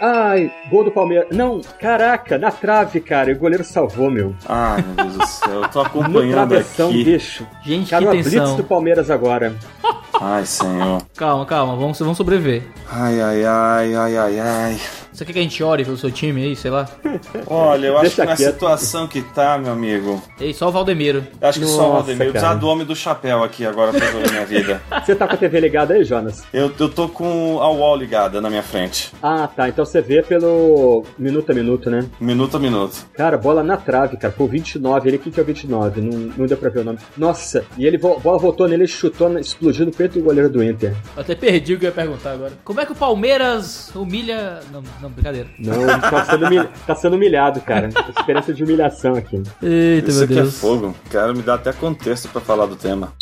Ai, gol do Palmeiras. Não, caraca, na trave, cara. E o goleiro salvou, meu. Ai, meu Deus do céu, eu tô No acompanhando travessão, aqui. bicho. Gente, Cara, que uma blitz tensão. do Palmeiras agora. Ai, senhor. Calma, calma, vamos, vamos sobreviver. Ai, ai, ai, ai, ai, ai. Você quer que a gente ore pelo seu time aí, sei lá? Olha, eu acho Deixa que na quieto. situação que tá, meu amigo, Ei, só o Valdemiro. eu acho que só o Nossa, Valdemir, eu precisar cara. do homem do chapéu aqui agora pra resolver minha vida. Você tá com a TV ligada aí, Jonas? Eu, eu tô com a wall ligada na minha frente. Ah, tá. Então você vê pelo minuto a minuto, né? Minuto a minuto. Cara, bola na trave, cara. Pô, 29. Ele, quem que é o 29? Não, não deu pra ver o nome. Nossa, e ele, bola voltou nele, chutou, explodiu no peito do goleiro do Inter. Eu até perdi o que eu ia perguntar agora. Como é que o Palmeiras humilha. Não, não, brincadeira. Não, ele tá sendo, humilha- tá sendo humilhado, cara. Experiência de humilhação aqui. Eita, Isso meu aqui é Deus. fogo. Quero me dar até contexto pra falar do tema.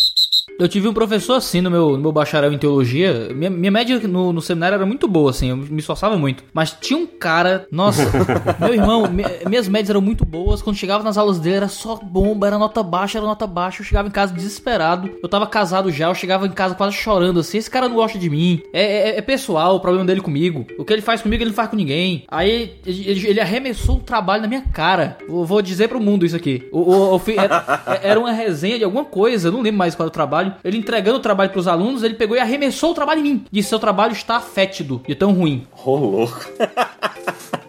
Eu tive um professor assim no meu, no meu bacharel em teologia. Minha, minha média no, no seminário era muito boa, assim, eu me esforçava muito. Mas tinha um cara, nossa, meu irmão, me- minhas médias eram muito boas. Quando chegava nas aulas dele era só bomba, era nota baixa, era nota baixa. Eu chegava em casa desesperado. Eu tava casado já, eu chegava em casa quase chorando assim. Esse cara não gosta de mim. É, é- é pessoal o problema dele comigo. O que ele faz comigo, ele não faz com ninguém. Aí ele, ele- arremessou o trabalho na minha cara. Eu vou dizer pro mundo isso aqui. O, era, era uma resenha de alguma coisa, eu não lembro mais qual era o trabalho. Ele entregando o trabalho pros alunos, ele pegou e arremessou o trabalho em mim. Disse: seu trabalho está fétido de tão ruim. Ô, louco.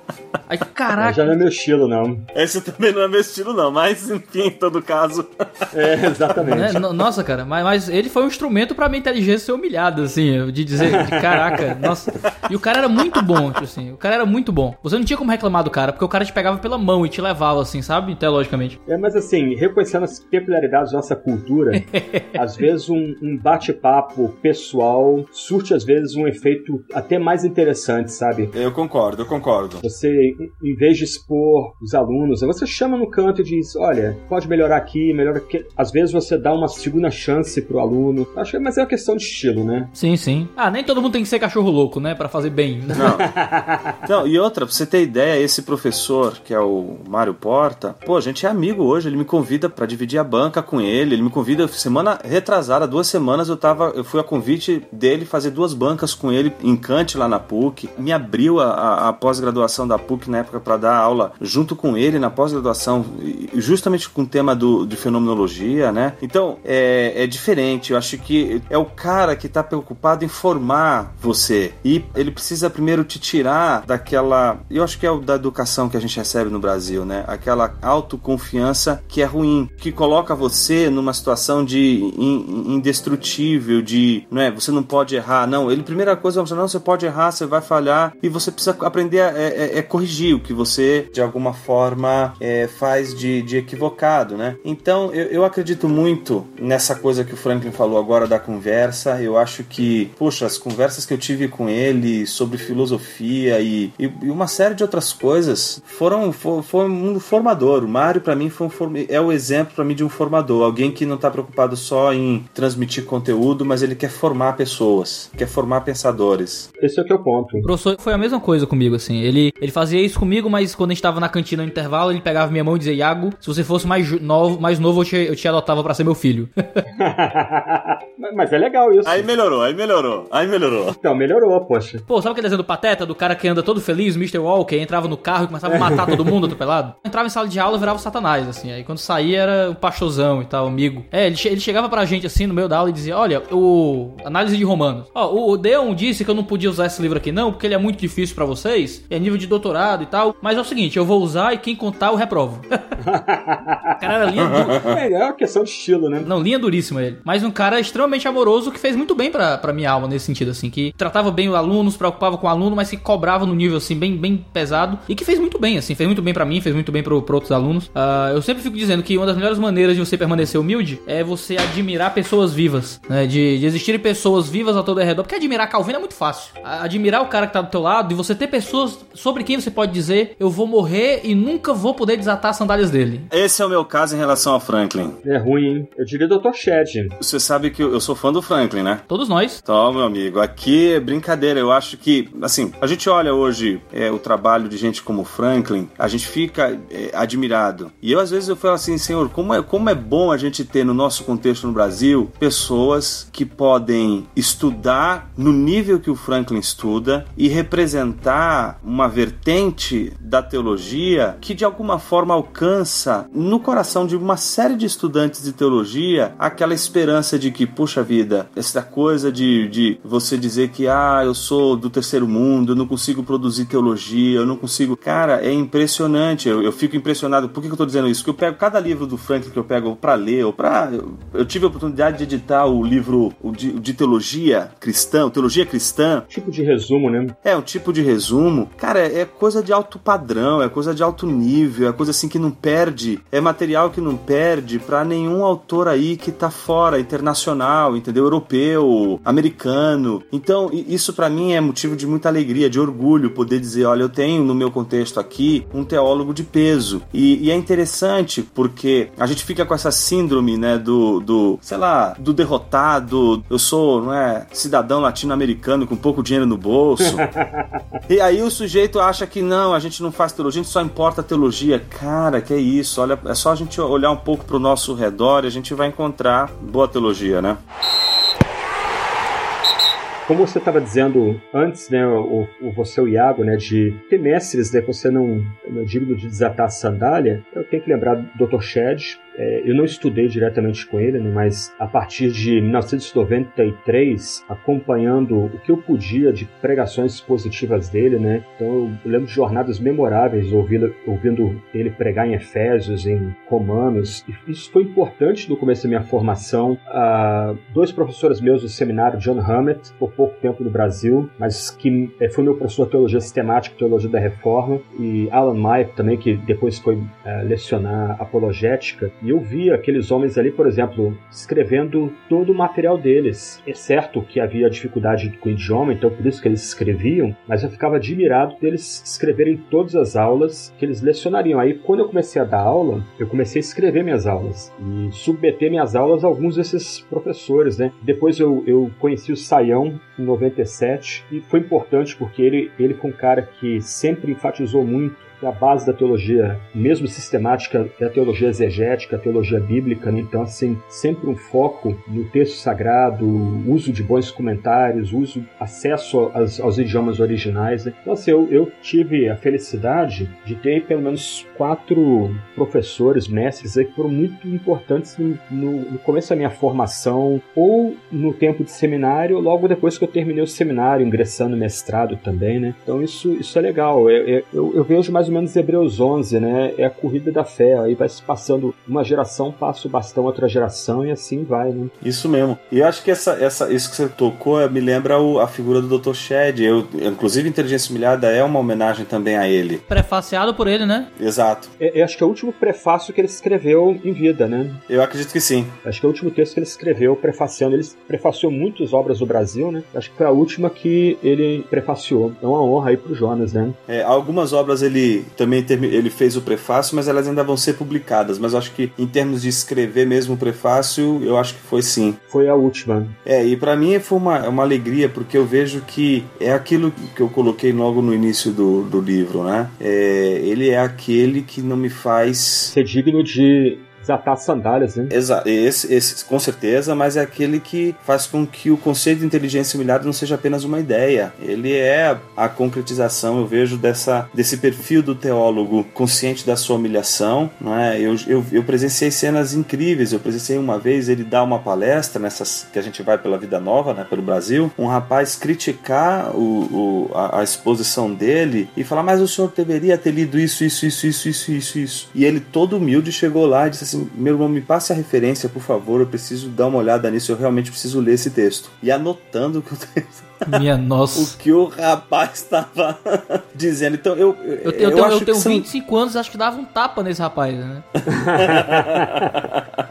Aí, Mas caraca. já não é meu estilo, não. Esse também não é meu estilo, não, mas enfim, em todo caso. É, exatamente. No- Nossa, cara, mas, mas ele foi um instrumento pra minha inteligência ser humilhada, assim, de dizer, de caraca, nossa. E o cara era muito bom, tipo assim, o cara era muito bom. Você não tinha como reclamar do cara, porque o cara te pegava pela mão e te levava, assim, sabe? Teologicamente. É, mas assim, reconhecendo as peculiaridades da nossa cultura, às vezes um, um bate-papo pessoal surte, às vezes, um efeito até mais interessante, sabe? Eu concordo, eu concordo. Você, em- vez de expor os alunos, você chama no canto e diz: olha, pode melhorar aqui, melhora aqui. Às vezes você dá uma segunda chance pro aluno. Acho que mas é uma questão de estilo, né? Sim, sim. Ah, nem todo mundo tem que ser cachorro louco, né? Pra fazer bem. Não. Não, e outra, pra você ter ideia, esse professor, que é o Mário Porta, pô, a gente é amigo hoje, ele me convida pra dividir a banca com ele, ele me convida semana retrasada, duas semanas eu tava, eu fui a convite dele fazer duas bancas com ele em Kant lá na PUC, me abriu a, a- a pós-graduação da PUC na época pra dar aula junto com ele na pós-graduação, justamente com o tema do, de fenomenologia, né? Então, é, é diferente, eu acho que é o cara que tá preocupado em formar você, e ele precisa primeiro te tirar daquela, eu acho que é o da educação que a gente recebe no Brasil, né? Aquela autoconfiança que é ruim, que coloca você numa situação de in- indestrutível, de, não é, você não pode errar, não, ele primeira coisa é não, você pode errar, você vai falhar e você precisa aprender a é, é- é corrigir o que você de alguma forma é, faz de, de equivocado, né? Então eu, eu acredito muito nessa coisa que o Franklin falou agora da conversa. Eu acho que, poxa, as conversas que eu tive com ele sobre filosofia e, e- e uma série de outras coisas foram foi, foi um formador. O Mário para mim foi um form- é o exemplo para mim de um formador, alguém que não tá preocupado só em transmitir conteúdo, mas ele quer formar pessoas, quer formar pensadores. Esse é o que é o ponto. O professor foi a mesma coisa comigo, assim. Ele, ele fazia isso comigo, mas quando a gente tava na cantina no intervalo, ele pegava minha mão e dizia: Iago, se você fosse mais novo, mais novo eu, te, eu te adotava pra ser meu filho. Mas- é legal isso. Aí melhorou, aí melhorou, aí melhorou. Então, melhorou, poxa. Pô, sabe aquele desenho do Pateta, do cara que anda todo feliz, Mr. Walker, entrava no carro e começava a matar todo mundo atropelado? Entrava em sala de aula, virava o satanás, assim. Aí quando saía era o pastorzão e tal, amigo. É, ele, che- ele chegava pra gente assim no meio da aula e dizia: Olha, o. Análise de Romanos. Ó, o, o Deon disse que eu não podia usar esse livro aqui, não, porque ele é muito difícil pra vocês. É nível de doutorado e tal. Mas é o seguinte, eu vou usar e quem contar eu reprovo. o cara era linha du- É, é uma questão de estilo, né? Não, linha duríssima ele. Mas um cara extremamente amoroso que fez muito bem pra, pra minha alma nesse sentido, assim. Que tratava bem o aluno, se preocupava com o aluno, mas que cobrava no nível, assim, bem, bem pesado. E que fez muito bem, assim. Fez muito bem pra mim, fez muito bem pro, pro outros alunos. Ah, eu sempre fico dizendo que uma das melhores maneiras de você permanecer humilde é você admirar pessoas vivas, né? De, de existirem pessoas vivas ao todo redor. Porque admirar Calvino é muito fácil. Admirar o cara que tá do teu lado e você ter pessoas sobre quem você pode dizer eu vou morrer e nunca vou poder desatar as sandálias dele. Esse é o meu caso em relação ao Franklin. É ruim, hein? Eu diria Dr. Shed. Você sabe que eu eu sou fã do Franklin, né? Todos nós. Então, meu amigo, aqui é brincadeira. Eu acho que, assim, a gente olha hoje é, o trabalho de gente como Franklin, a gente fica é, admirado. E eu, às vezes, eu falo assim, senhor, como é, como é bom a gente ter no nosso contexto no Brasil pessoas que podem estudar no nível que o Franklin estuda e representar uma vertente da teologia que, de alguma forma, alcança no coração de uma série de estudantes de teologia aquela esperança de que, puxa vida, essa coisa de, de você dizer que, ah, eu sou do terceiro mundo, eu não consigo produzir teologia, eu não consigo. Cara, é impressionante. Eu, eu fico impressionado. Por que, que eu tô dizendo isso? Porque eu pego cada livro do Franklin que eu pego pra ler, ou pra. Eu, eu tive a oportunidade de editar o livro o de, de teologia cristã, teologia cristã, Tipo de resumo, né? é um tipo de resumo. Cara, é coisa de alto padrão, é coisa de alto nível, é coisa assim que não perde, é material que não perde pra nenhum autor aí que tá fora, internacional, entendeu? Europeu, americano. Então, isso pra mim é motivo de muita alegria, de orgulho poder dizer, olha, eu tenho no meu contexto aqui um teólogo de peso. E, e é interessante porque a gente fica com essa síndrome, né, do, do, sei lá, do derrotado, eu sou, não é, cidadão latino-americano com pouco dinheiro no bolso. E aí o sujeito acha que não, a gente não faz teologia, a gente só importa teologia. Cara, que é isso? Olha, é só a gente olhar um pouco pro nosso redor e a gente vai encontrar boa teologia, né? Como você estava dizendo antes, né, o, o você o Iago, né, de ter mestres, né, você não, não é digno de desatar a sandália, eu tenho que lembrar do Dr. Shed, é, eu não estudei diretamente com ele, né, mas a partir de 1993, acompanhando o que eu podia de pregações positivas dele, né? Então eu lembro de jornadas memoráveis ouvindo, ouvindo ele pregar em Efésios, em Romanos. E isso foi importante no começo da minha formação. Ah, dois professores meus do seminário, John Hammett, por pouco tempo no Brasil, mas que eh, foi meu professor de teologia sistemática, teologia da reforma, e Alan Mayer também, que depois foi eh, lecionar apologética. E eu vi aqueles homens ali, por exemplo, escrevendo todo o material deles. É certo que havia dificuldade com o idioma, então por isso que eles escreviam, mas eu ficava admirado deles escreverem todas as aulas que eles lecionariam. Aí, quando eu comecei a dar aula, eu comecei a escrever minhas aulas e submeter minhas aulas a alguns desses professores, né? Depois eu, eu conheci o Saião em 97 e foi importante porque ele, ele foi um cara que sempre enfatizou muito que a base da teologia, mesmo sistemática, é a teologia exegética, a teologia bíblica, né? então assim, sempre um foco no texto sagrado, uso de bons comentários, uso, acesso aos, aos idiomas originais. Né? Então assim, eu, eu tive a felicidade de ter pelo menos quatro professores, mestres que foram muito importantes no, no, começo da minha formação, ou no tempo de seminário, logo depois que eu terminei o seminário, ingressando no mestrado também, né? Então isso, isso é legal. Eu, eu, eu vejo mais ou menos Hebreus 11, né? É a corrida da fé. Aí vai se passando uma geração, passa o bastão outra geração e assim vai, né? Isso mesmo. E eu acho que essa, essa, isso que você tocou eh, me lembra o- a figura do Dr. Shed. Eu, inclusive, Inteligência Humilhada é uma homenagem também a ele. Prefaciado por ele, né? Exato. É, eu acho que é o último prefácio que ele escreveu em vida, né? Eu acredito que sim. Acho que é o último texto que ele escreveu prefaciando. Ele prefaciou muitas obras do Brasil, né? Acho que foi a última que ele prefaciou. É uma honra aí pro Jonas, né? É, algumas obras ele também ele fez o prefácio, mas elas ainda vão ser publicadas. Mas eu acho que em termos de escrever mesmo o prefácio, eu acho que foi sim. Foi a última. É, e pra mim foi uma, uma alegria, porque eu vejo que é aquilo que eu coloquei logo no início do, do livro, né? É, ele é aquele que não me faz Ser digno de desatar as sandálias, né? Exato, esse, esse com certeza, mas é aquele que faz com que o conceito de inteligência humilhada não seja apenas uma ideia. Ele é a concretização, eu vejo, dessa, desse perfil do teólogo consciente da sua humilhação. Não é? eu, eu, eu presenciei cenas incríveis. Eu presenciei uma vez ele dar uma palestra nessas que a gente vai pela Vida Nova, né, pelo Brasil. Um rapaz criticar o, o, a, a exposição dele e falar, mas o senhor deveria ter lido isso, isso, isso, isso, isso, isso, isso. E ele, todo humilde, chegou lá e disse assim: Meu irmão, me passe a referência, por favor. Eu preciso dar uma olhada nisso. Eu realmente preciso ler esse texto. E anotando o que o texto Minha o nossa. que o rapaz estava dizendo. Então eu eu, Eu, tenho- eu tenho, acho eu que tenho são- 25 anos, acho que dava um tapa nesse rapaz, né?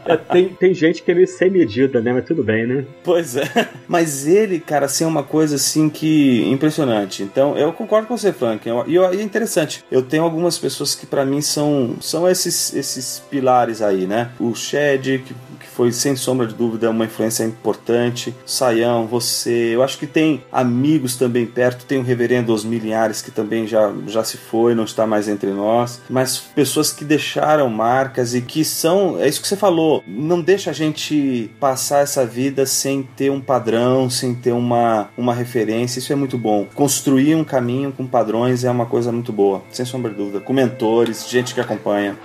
É, tem, tem gente que é meio sem medida, né? Mas tudo bem, né? Pois é. Mas ele, cara, assim, é uma coisa assim que impressionante. Então, eu concordo com você, Frank. E e é interessante. Eu tenho algumas pessoas que pra mim são são esses esses pilares aí, né? O Shed, que, que foi sem sombra de dúvida uma influência importante. Saião, você. Eu acho que tem amigos também perto. Tem o Reverendo Osmir Linhares que também já já se foi, não está mais entre nós. Mas pessoas que deixaram marcas e que são, é isso que você falou, não deixa a gente passar essa vida sem ter um padrão, sem ter uma, uma referência. Isso é muito bom. Construir um caminho com padrões é uma coisa muito boa, sem sombra de dúvida. Com mentores, gente que acompanha.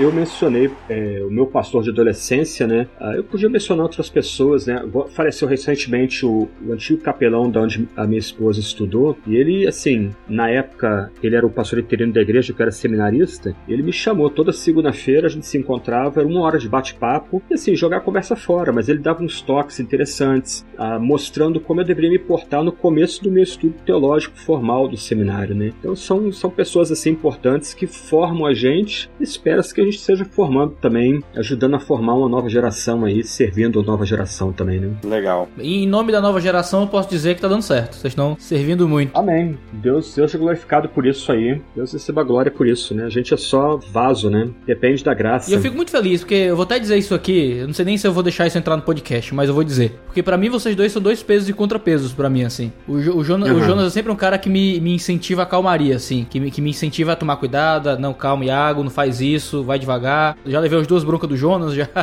Eu mencionei é, o meu pastor de adolescência, né? Ah, eu podia mencionar outras pessoas, né? Faleceu recentemente o, o antigo capelão da onde a minha esposa estudou. E ele, assim, na época, ele era o pastor interino da igreja, que era seminarista. Ele me chamou toda segunda-feira, a gente se encontrava, era uma hora de bate-papo. E assim, jogar a conversa fora, mas ele dava uns toques interessantes, ah, mostrando como eu deveria me portar no começo do meu estudo teológico formal do seminário, né? Então são, são pessoas assim importantes que formam a gente. Espera-se que a gente esteja formando também, ajudando a formar uma nova geração aí, servindo a nova geração também, né? Legal. E em nome da nova geração, eu posso dizer que tá dando certo. Vocês estão servindo muito. Amém. Deus, Deus é glorificado por isso aí. Deus receba glória por isso, né? A gente é só vaso, né? Depende da graça. E eu fico muito feliz, porque eu vou até dizer isso aqui, eu não sei nem se eu vou deixar isso entrar no podcast, mas eu vou dizer. Porque pra mim vocês dois são dois pesos e contrapesos pra mim, assim. O, Jo- o, Jonas, o Uhum. Jonas é sempre um cara que me, me incentiva a calmaria, assim. Que me, que me incentiva a tomar cuidado, a, não, calma, Iago, não faz isso, vai devagar. Já levei as duas broncas do Jonas, já.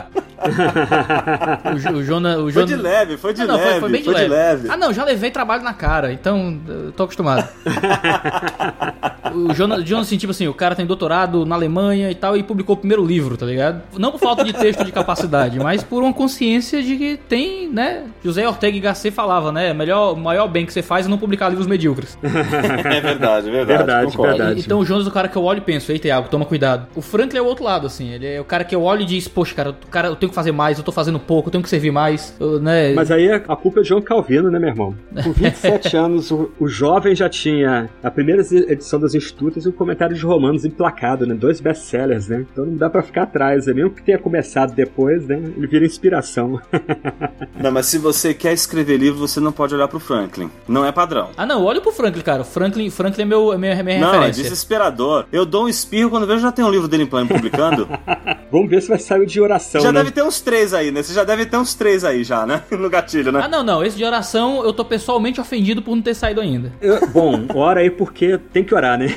o, o Jonas... O Foi Jonas... de leve, foi de Ah, não, leve, foi, foi bem de leve. leve. Ah, não, já levei trabalho na cara, então eu tô acostumado. o Jonas, Jonas, assim, tipo assim, o cara tem doutorado na Alemanha e tal e publicou o primeiro livro, tá ligado? Não por falta de texto de capacidade, mas por uma consciência de que tem, né? José Ortega y Gasset falava, né? Melhor, o maior bem que você faz é não publicar livros medíocres. É verdade, é verdade. Verdade, verdade. Então o Jonas é o cara que eu olho e penso, eita, Iago, toma cuidado. O Franklin é o outro lado, assim. Ele é o cara que eu olho e diz, poxa, cara, o cara, eu tenho que fazer mais, eu tô fazendo pouco, eu tenho que servir mais, eu, né? Mas aí a culpa é de João Calvino, né, meu irmão? Com 27 anos, o, o jovem já tinha a primeira edição das Institutas e o comentário de Romanos emplacado, né? Dois best-sellers, né? Então não dá pra ficar atrás, né? Mesmo que tenha começado depois, né? Ele vira inspiração. Não, mas se você quer escrever livro, você não pode olhar pro Franklin. Não é padrão. Ah, não, olha pro Franklin, cara. O Franklin, Franklin é meu, é minha, minha Não, é referência. desesperador. Eu dou um espirro quando vejo já tem um livro dele em plano publicando. Vamos ver se vai sair o de oração, já né? deve ter uns três aí, né? Você já deve ter uns três aí já, né? No gatilho, né? Ah, não, não. Esse de oração eu tô pessoalmente ofendido por não ter saído ainda. Eu- bom, ora aí porque tem que orar, né?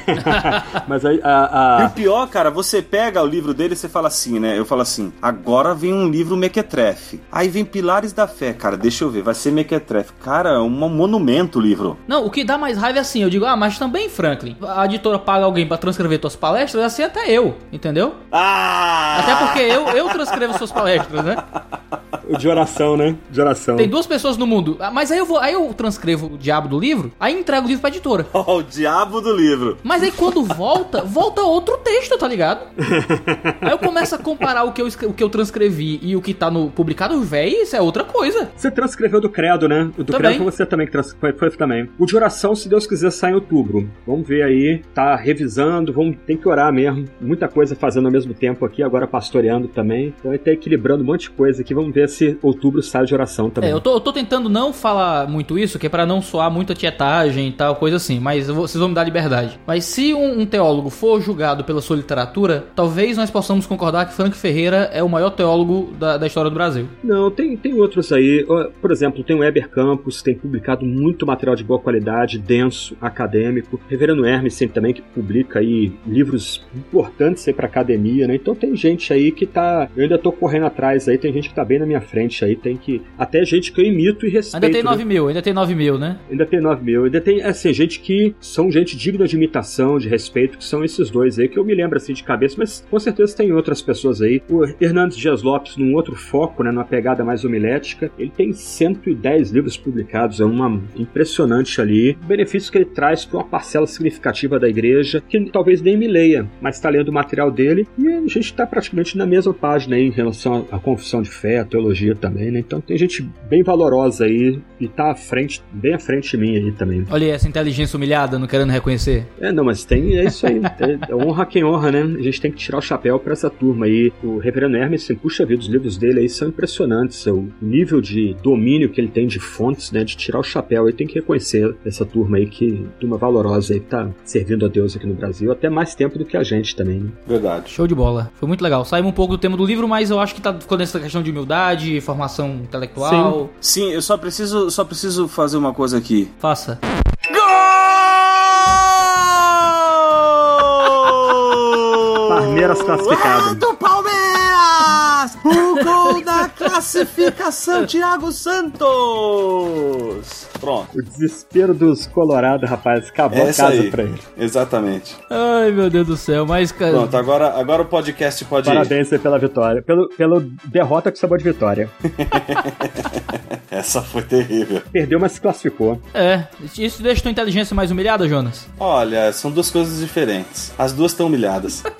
Mas aí a, E a- o pior, cara, você pega o livro dele e você fala assim, né? Eu falo assim, agora vem um livro mequetrefe. Aí vem Pilares da Fé, cara, deixa eu ver, vai ser mequetrefe. Cara, é um monumento o livro. Não, o que dá mais raiva é assim, eu digo, ah, mas também, Franklin, a editora paga alguém pra transcrever tuas palestras, assim até eu, entendeu? Ah! Até porque eu, eu transcrevo suas palestras, né? o de oração, né? De oração. Tem duas pessoas no mundo. Ah, Mas aí eu vou, aí eu transcrevo o diabo do livro, aí entrego o livro pra editora. Ó, o diabo do livro. Mas aí quando volta, volta outro texto, tá ligado? Aí eu começo a comparar o que eu, o que eu transcrevi e o que tá no publicado, véi, isso é outra coisa. Você transcreveu do Credo, né? O do Também. Credo foi você também que trans... foi, foi também. O de oração, se Deus quiser, sai em outubro. Vamos ver aí. Tá revisando, vamos tem que orar mesmo. Muita coisa fazendo ao mesmo tempo aqui, agora pastoreando também. Então ele tá equilibrando um monte de coisa aqui. Vamos ver se outubro sai de oração também. É, eu tô, eu tô tentando não falar muito isso, que é pra não soar muita tietagem e tal, coisa assim, mas vou- vocês vão me dar liberdade. Mas se um, um teólogo for julgado pela sua literatura, talvez nós possamos concordar que Frank Ferreira é o maior teólogo da, da história do Brasil. Não, tem, tem outros aí. Por exemplo, tem o Weber Campos, tem publicado muito material de boa qualidade, denso, acadêmico. Reverendo Hermes sempre também, que publica aí livros importantes aí pra academia, né? Então tem gente aí que tá. Eu ainda tô correndo atrás aí, tem gente que tá bem na minha frente aí, tem que. Até gente que eu imito e respeito. Ainda tem né? 9 mil, ainda tem 9 mil, né? Ainda tem 9 mil. Ainda tem, assim, gente que são gente digna de imitação, de respeito, que são esses dois aí, que eu me lembro assim de cabeça, mas com certeza tem outras pessoas aí. O Hernandes Dias Lopes, num outro foco, né, numa pegada mais homilética, ele tem 110 livros publicados, é uma impressionante ali. O benefício que ele traz para uma parcela significativa da igreja, que talvez nem me leia, mas está lendo o material dele, e a gente está praticamente na mesma página aí em relação à confissão de fé, à teologia também, né? Então tem gente bem valorosa aí e tá à frente, bem à frente de mim aí também. Olha aí essa inteligência humilhada, não querendo reconhecer. É, não, mas tem, é isso aí. É, honra quem honra, né? A gente tem que tirar o chapéu pra essa turma aí. O Reverendo Hermes, assim, puxa vida, os livros dele aí são impressionantes. O nível de domínio que ele tem de fontes, né? De tirar o chapéu aí, tem que reconhecer essa turma aí, que turma valorosa aí, que tá servindo a Deus aqui no Brasil, até mais tempo do que a gente também, né? Verdade. Show de bola. Foi muito legal. Saímos um pouco do tema do livro, mas eu acho que tá ficou nessa questão de humildade, formação intelectual. Sim, eu só preciso, só preciso fazer uma coisa aqui. Faça. Parmeiras classificado. do Palmeiras! O gol da classificação, Thiago Santos! Pronto. O desespero dos Colorados, rapaz, acabou a Essa casa aí. pra ele. Exatamente. Ai, meu Deus do céu, mas cara, Pronto, agora, agora o podcast pode ir. Parabéns aí pela vitória. Pelo, pelo derrota com sabor de vitória. Essa foi terrível. Perdeu, mas se classificou. é, isso deixa tua inteligência mais humilhada, Jonas? Olha, são duas coisas diferentes. As duas estão humilhadas.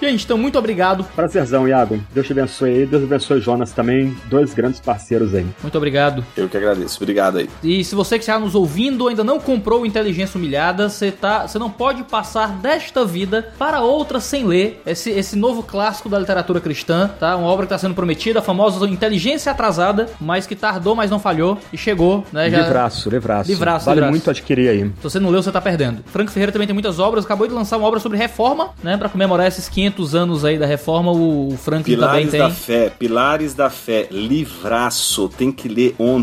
Gente, então muito obrigado. Prazerzão, Iago. Deus te abençoe aí. Deus abençoe Jonas também. Dois grandes parceiros aí. Muito obrigado. Eu que agradeço. Obrigado aí. E se você que está nos ouvindo ainda não comprou Inteligência Humilhada, você tá, você não pode passar desta vida para outra sem ler esse, esse novo clássico da literatura cristã, tá? Uma obra que está sendo prometida, a famosa Inteligência Atrasada, mas que tardou, mas não falhou e chegou, né? Já- Livraço, livraço. Livraço, Vale livraço. muito adquirir aí. Se você não leu, você tá perdendo. Franco Ferreira também tem muitas obras, acabou de lançar uma obra sobre reforma, né? Pra comemorar esses 500 anos aí da reforma, o Franklin também Pilares tem. da Fé, Pilares da Fé, livraço, tem que ler ontem.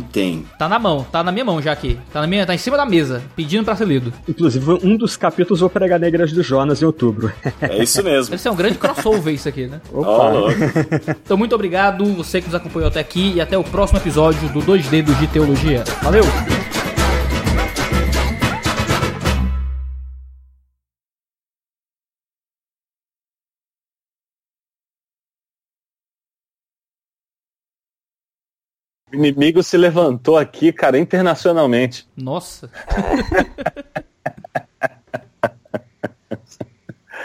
Tá na mão, tá na minha mão já aqui. Tá, na minha, tá em cima da mesa, pedindo pra ser lido. Inclusive, um dos capítulos vou pregar na Igreja do Jonas em outubro. É isso mesmo. Deve ser um grande crossover isso aqui, né? Opa! louco. Então, muito obrigado, você que nos acompanhou até aqui e até o próximo episódio do Dois Dedos de Teologia. Valeu! O inimigo se levantou aqui, cara, internacionalmente. Nossa.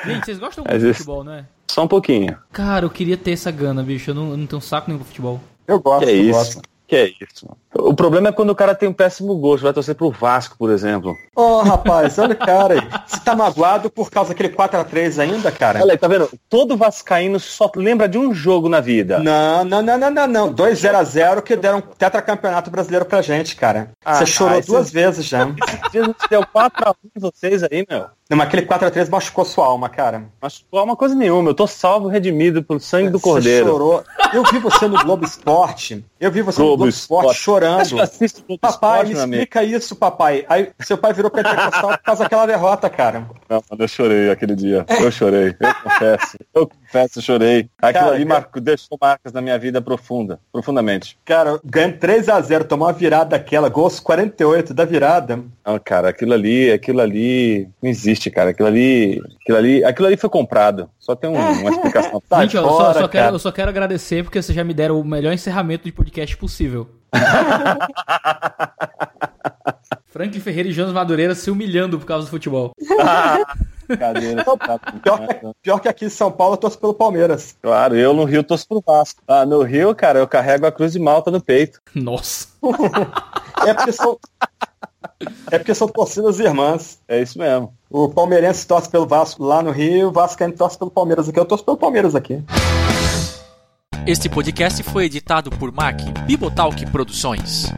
Gente, vocês gostam muito de futebol, não é? Só um pouquinho. Cara, eu queria ter essa gana, bicho. Eu não, eu não tenho saco nenhum pro futebol. Eu gosto, Que é eu isso? gosto. Que é isso? O problema é quando o cara tem um péssimo gosto, vai torcer pro Vasco, por exemplo. Ô, rapaz, olha o cara aí. Você tá magoado por causa daquele 4x3 ainda, cara? Olha aí, tá vendo? Todo vascaíno só lembra de um jogo na vida. Não, não, não, não, não, não. 2x0 que deram tetracampeonato brasileiro pra gente, cara. Ah, Você chorou ah, duas vezes já. Esses dias não deu 4x1 em vocês aí, meu. Não, mas aquele 4x3 machucou sua alma, cara. É uma coisa nenhuma, eu tô salvo, redimido pelo sangue do Você cordeiro. chorou. Eu vi você no Globo Esporte. Eu vi você no Globo Globo Esporte Esporte. chorando. Globo Papai, Esporte, me meu amigo. explica isso, papai. Aí seu pai virou pentecostal por causa daquela derrota, cara. Não, mano, eu chorei aquele dia. Eu chorei, eu confesso. Eu confesso, eu chorei. Aquilo Cara, ali marcou, deixou marcas na minha vida profunda, profundamente. Cara, ganhando 3x0, tomou uma virada daquela, gols 48 da virada. Não, cara, aquilo ali, aquilo ali não existe, cara. Aquilo ali, aquilo ali, aquilo ali foi comprado. Só tem um- uma explicação. Sai Gente, ó, eu, só, fora, eu só quero, cara. eu só quero agradecer porque vocês já me deram o melhor encerramento de podcast possível. Franklin Ferreira e Jonas Madureira se humilhando por causa do futebol. Cadeira, tá Pior que, pior que aqui em São Paulo eu torço pelo Palmeiras. Claro, eu no Rio torço pro Vasco. Ah, no Rio, cara, eu carrego a cruz de malta no peito. Nossa. É porque são, é porque são torcidas irmãs. É isso mesmo. O palmeirense torce pelo Vasco lá no Rio, o Vascaíno torce pelo Palmeiras aqui. Eu torço pelo Palmeiras aqui. Este podcast foi editado por Mac Bibotalk Produções.